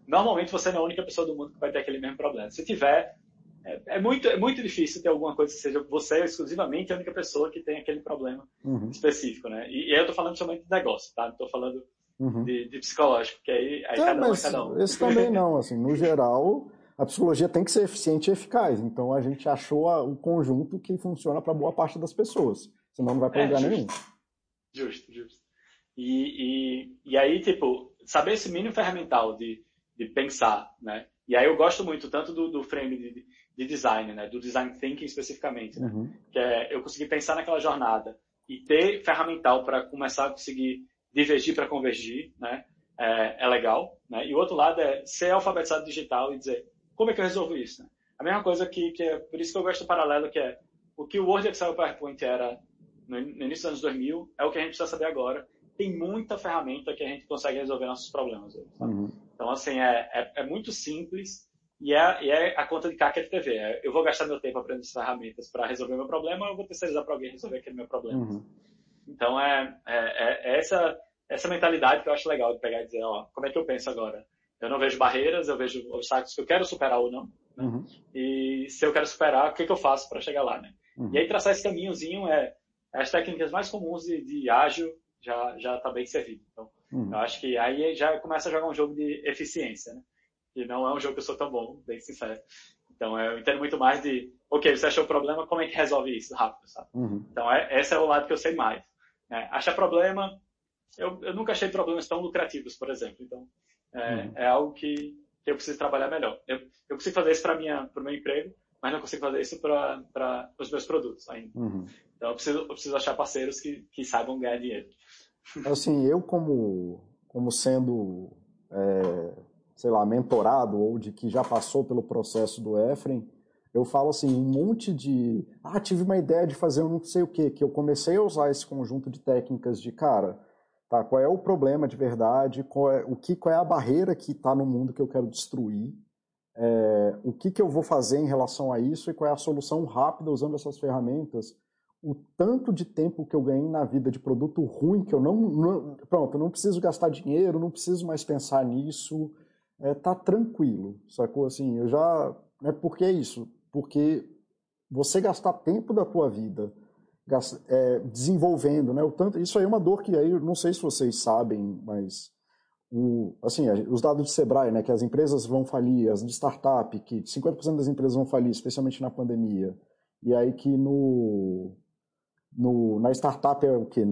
normalmente você não é a única pessoa do mundo que vai ter aquele mesmo problema. Se tiver, é, é, muito, é muito difícil ter alguma coisa que seja você exclusivamente a única pessoa que tem aquele problema uhum. específico, né? E, e, aí eu tô falando somente de negócio, tá? Não tô falando uhum. de, de, psicológico, que aí, aí é, cada um é cada um. Esse também não, assim, no geral, a psicologia tem que ser eficiente e eficaz. Então a gente achou o conjunto que funciona para boa parte das pessoas. Senão não vai para é, lugar nenhum. Justo, justo. E, e, e aí, tipo, saber esse mínimo ferramental de, de pensar, né? E aí eu gosto muito tanto do, do frame de, de design, né? Do design thinking especificamente, né? Uhum. Que é eu conseguir pensar naquela jornada e ter ferramental para começar a conseguir divergir para convergir, né? É, é, legal, né? E o outro lado é ser alfabetizado digital e dizer como é que eu resolvo isso, né? A mesma coisa que, que é, por isso que eu gosto do paralelo, que é o que o Word, Excel e PowerPoint era no, no início dos anos 2000, é o que a gente precisa saber agora. Tem muita ferramenta que a gente consegue resolver nossos problemas. Uhum. Então, assim, é, é, é muito simples e é, e é a conta de CAC FTV. É, eu vou gastar meu tempo aprendendo essas ferramentas para resolver meu problema, ou eu vou terceirizar para alguém resolver aquele meu problema. Uhum. Então, é, é, é, é, essa, essa mentalidade que eu acho legal de pegar e dizer, ó, como é que eu penso agora? Eu não vejo barreiras, eu vejo obstáculos que eu quero superar ou não. Né? Uhum. E se eu quero superar, o que, que eu faço para chegar lá, né? Uhum. E aí traçar esse caminhozinho é as técnicas mais comuns de, de ágil já já está bem servido. Então, uhum. eu acho que aí já começa a jogar um jogo de eficiência, né? E não é um jogo que eu sou tão bom, bem sincero. Então, eu entendo muito mais de, ok, você achou o problema, como é que resolve isso rápido, sabe? Uhum. Então, é, esse é o lado que eu sei mais. Né? Achar problema, eu, eu nunca achei problemas tão lucrativos, por exemplo. Então, é, uhum. é algo que, que eu preciso trabalhar melhor. Eu, eu consigo fazer isso para o meu emprego, mas não consigo fazer isso para os meus produtos ainda. Uhum. Então, eu preciso, eu preciso achar parceiros que, que saibam ganhar dinheiro. Assim, eu como, como sendo é, sei lá, mentorado ou de que já passou pelo processo do Efren, eu falo assim, um monte de, ah, tive uma ideia de fazer um não sei o que, que eu comecei a usar esse conjunto de técnicas de, cara, tá, qual é o problema de verdade, qual é, o que, qual é a barreira que está no mundo que eu quero destruir, é, o que, que eu vou fazer em relação a isso e qual é a solução rápida usando essas ferramentas, o tanto de tempo que eu ganhei na vida de produto ruim que eu não, não pronto, eu não preciso gastar dinheiro, não preciso mais pensar nisso, é, tá tranquilo, sacou? Assim, eu já. É porque é isso. Porque você gastar tempo da tua vida é, desenvolvendo, né? O tanto, isso aí é uma dor que aí, não sei se vocês sabem, mas. O, assim, os dados de Sebrae, né, que as empresas vão falir, as de startup, que 50% das empresas vão falir, especialmente na pandemia. E aí que no, no na startup é o que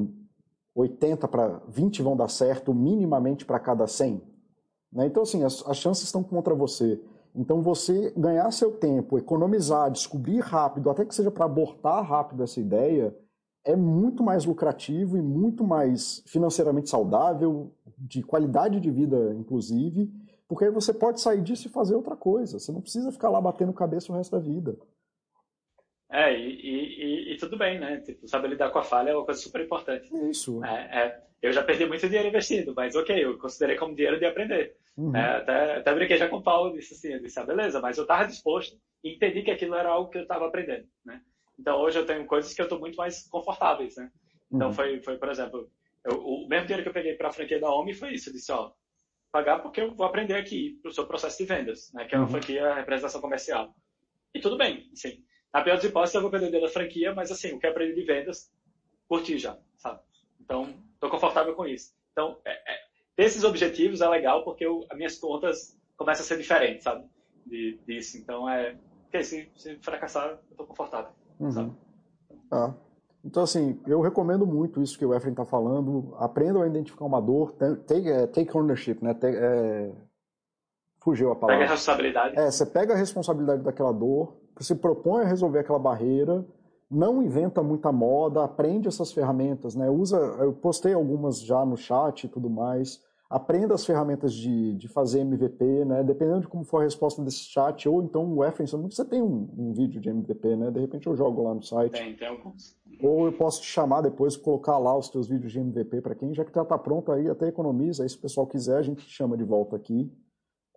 80 para 20 vão dar certo minimamente para cada 100. Né? Então, assim, as, as chances estão contra você. Então, você ganhar seu tempo, economizar, descobrir rápido, até que seja para abortar rápido essa ideia, é muito mais lucrativo e muito mais financeiramente saudável, de qualidade de vida, inclusive, porque aí você pode sair disso e fazer outra coisa. Você não precisa ficar lá batendo cabeça o resto da vida. É, e, e, e, tudo bem, né? Tipo, saber lidar com a falha é uma coisa super importante. Isso. É, é, eu já perdi muito dinheiro investindo, mas ok, eu considerei como dinheiro de aprender. Uhum. É, até, até brinquei já com o Paulo, disse assim, eu disse, ah, beleza, mas eu estava disposto e entendi que aquilo era algo que eu estava aprendendo, né? Então hoje eu tenho coisas que eu estou muito mais confortáveis, né? Então uhum. foi, foi, por exemplo, eu, o mesmo dinheiro que eu peguei para a franquia da OMI foi isso, eu disse, ó, pagar porque eu vou aprender aqui o seu processo de vendas, né? Que é uma uhum. franquia representação comercial. E tudo bem, assim, na pior das hipóteses, eu vou perder da franquia, mas assim, o que eu aprendi de vendas, curti já, sabe? Então, estou confortável com isso. Então, é, é, ter esses objetivos é legal porque eu, as minhas contas começam a ser diferentes, sabe? De, disso. Então, é. Porque se, se fracassar, eu estou confortável, uhum. sabe? Ah. Então, assim, eu recomendo muito isso que o Efren está falando. Aprendam a identificar uma dor. Take, é, take ownership, né? Take, é... Fugiu a palavra. Pega a responsabilidade. É, você pega a responsabilidade daquela dor, se propõe a resolver aquela barreira não inventa muita moda, aprende essas ferramentas, né? Usa, eu postei algumas já no chat e tudo mais. Aprenda as ferramentas de, de fazer MVP, né? Dependendo de como for a resposta desse chat, ou então o Efrenson, você tem um, um, vídeo de MVP, né? De repente eu jogo lá no site. Tem, tem alguns. Ou eu posso te chamar depois, colocar lá os teus vídeos de MVP para quem já que já está pronto aí, até economiza. Aí se o pessoal quiser, a gente te chama de volta aqui.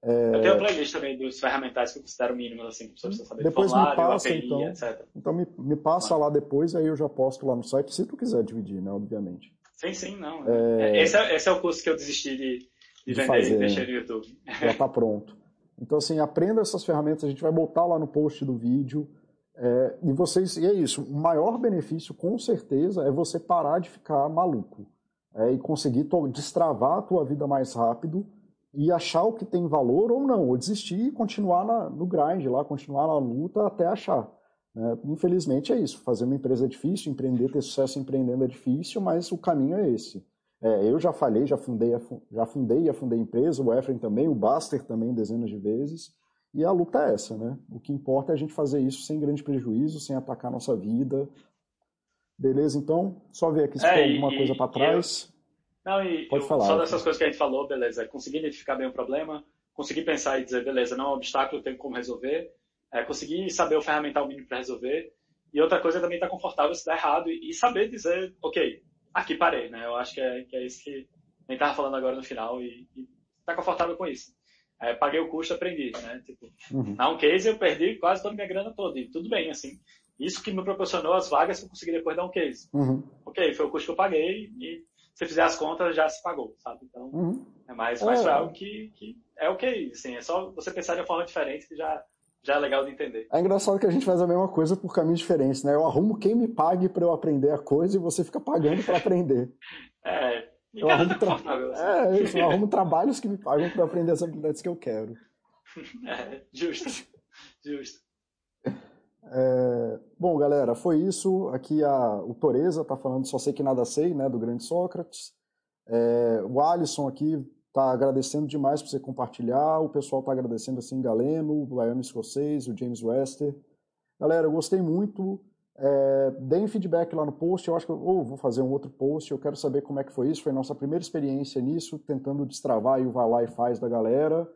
É... Eu tenho a playlist também dos ferramentais que eu considero mínimos, assim, que precisa saber Depois me passa, API, então. Etc. Então me, me passa lá depois, aí eu já posto lá no site, se tu quiser dividir, né, obviamente. Sim, sim, não. É... Esse, é, esse é o curso que eu desisti de, de, de vender fazer, e deixar no YouTube. Já está pronto. Então, assim, aprenda essas ferramentas, a gente vai botar lá no post do vídeo. É, e vocês, e é isso, o maior benefício, com certeza, é você parar de ficar maluco. É, e conseguir destravar a tua vida mais rápido e achar o que tem valor ou não, ou desistir e continuar na, no grind lá, continuar na luta até achar. Né? Infelizmente é isso, fazer uma empresa é difícil, empreender, ter sucesso empreendendo é difícil, mas o caminho é esse. É, eu já falei, já fundei, já fundei e afundei empresa, o Efren também, o Baster também dezenas de vezes, e a luta é essa, né? O que importa é a gente fazer isso sem grande prejuízo, sem atacar nossa vida. Beleza, então? Só ver aqui se é, tem alguma e, coisa para trás. Não, e Pode eu, falar, só dessas coisas que a gente falou, beleza, é conseguir identificar bem o problema, conseguir pensar e dizer, beleza, não é um obstáculo, eu tenho como resolver, é conseguir saber o ferramental mínimo para resolver, e outra coisa é também estar tá confortável se der errado e, e, saber dizer, ok, aqui parei, né? Eu acho que é, que é isso que a gente estava falando agora no final e, e tá confortável com isso. É, paguei o custo, aprendi, né? Tipo, uhum. na um case eu perdi quase toda a minha grana toda e tudo bem, assim. Isso que me proporcionou as vagas que eu consegui depois dar um case. Uhum. Ok, foi o custo que eu paguei e se fizer as contas, já se pagou, sabe? Então, uhum. é mais, mais é. algo que, que é ok, assim, é só você pensar de uma forma diferente que já, já é legal de entender. É engraçado que a gente faz a mesma coisa por caminhos diferentes, né? Eu arrumo quem me pague para eu aprender a coisa e você fica pagando para aprender. é, eu arrumo, tra... assim. é, isso, eu arrumo trabalhos que me pagam para aprender as habilidades que eu quero. É, justo, justo. É, bom, galera, foi isso. Aqui a, o Toreza está falando Só Sei Que Nada Sei, né, do grande Sócrates. É, o Alisson aqui está agradecendo demais por você compartilhar. O pessoal está agradecendo assim, Galeno, o Baiano Escocês, o James Wester. Galera, eu gostei muito. É, deem feedback lá no post. Eu acho que eu ou vou fazer um outro post. Eu quero saber como é que foi isso. Foi nossa primeira experiência nisso, tentando destravar o vai lá e faz da galera.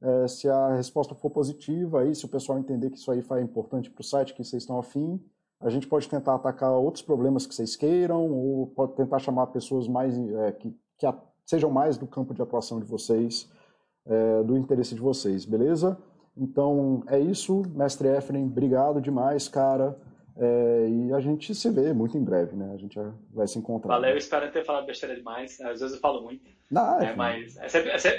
É, se a resposta for positiva, aí, se o pessoal entender que isso aí é importante para o site, que vocês estão afim, a gente pode tentar atacar outros problemas que vocês queiram, ou pode tentar chamar pessoas mais é, que, que sejam mais do campo de atuação de vocês, é, do interesse de vocês, beleza? Então é isso, mestre Efren, obrigado demais, cara. É, e a gente se vê muito em breve, né? A gente vai se encontrar. Valeu, espero ter falado besteira demais. Às vezes eu falo muito. Não, é, mas é sempre, é sempre,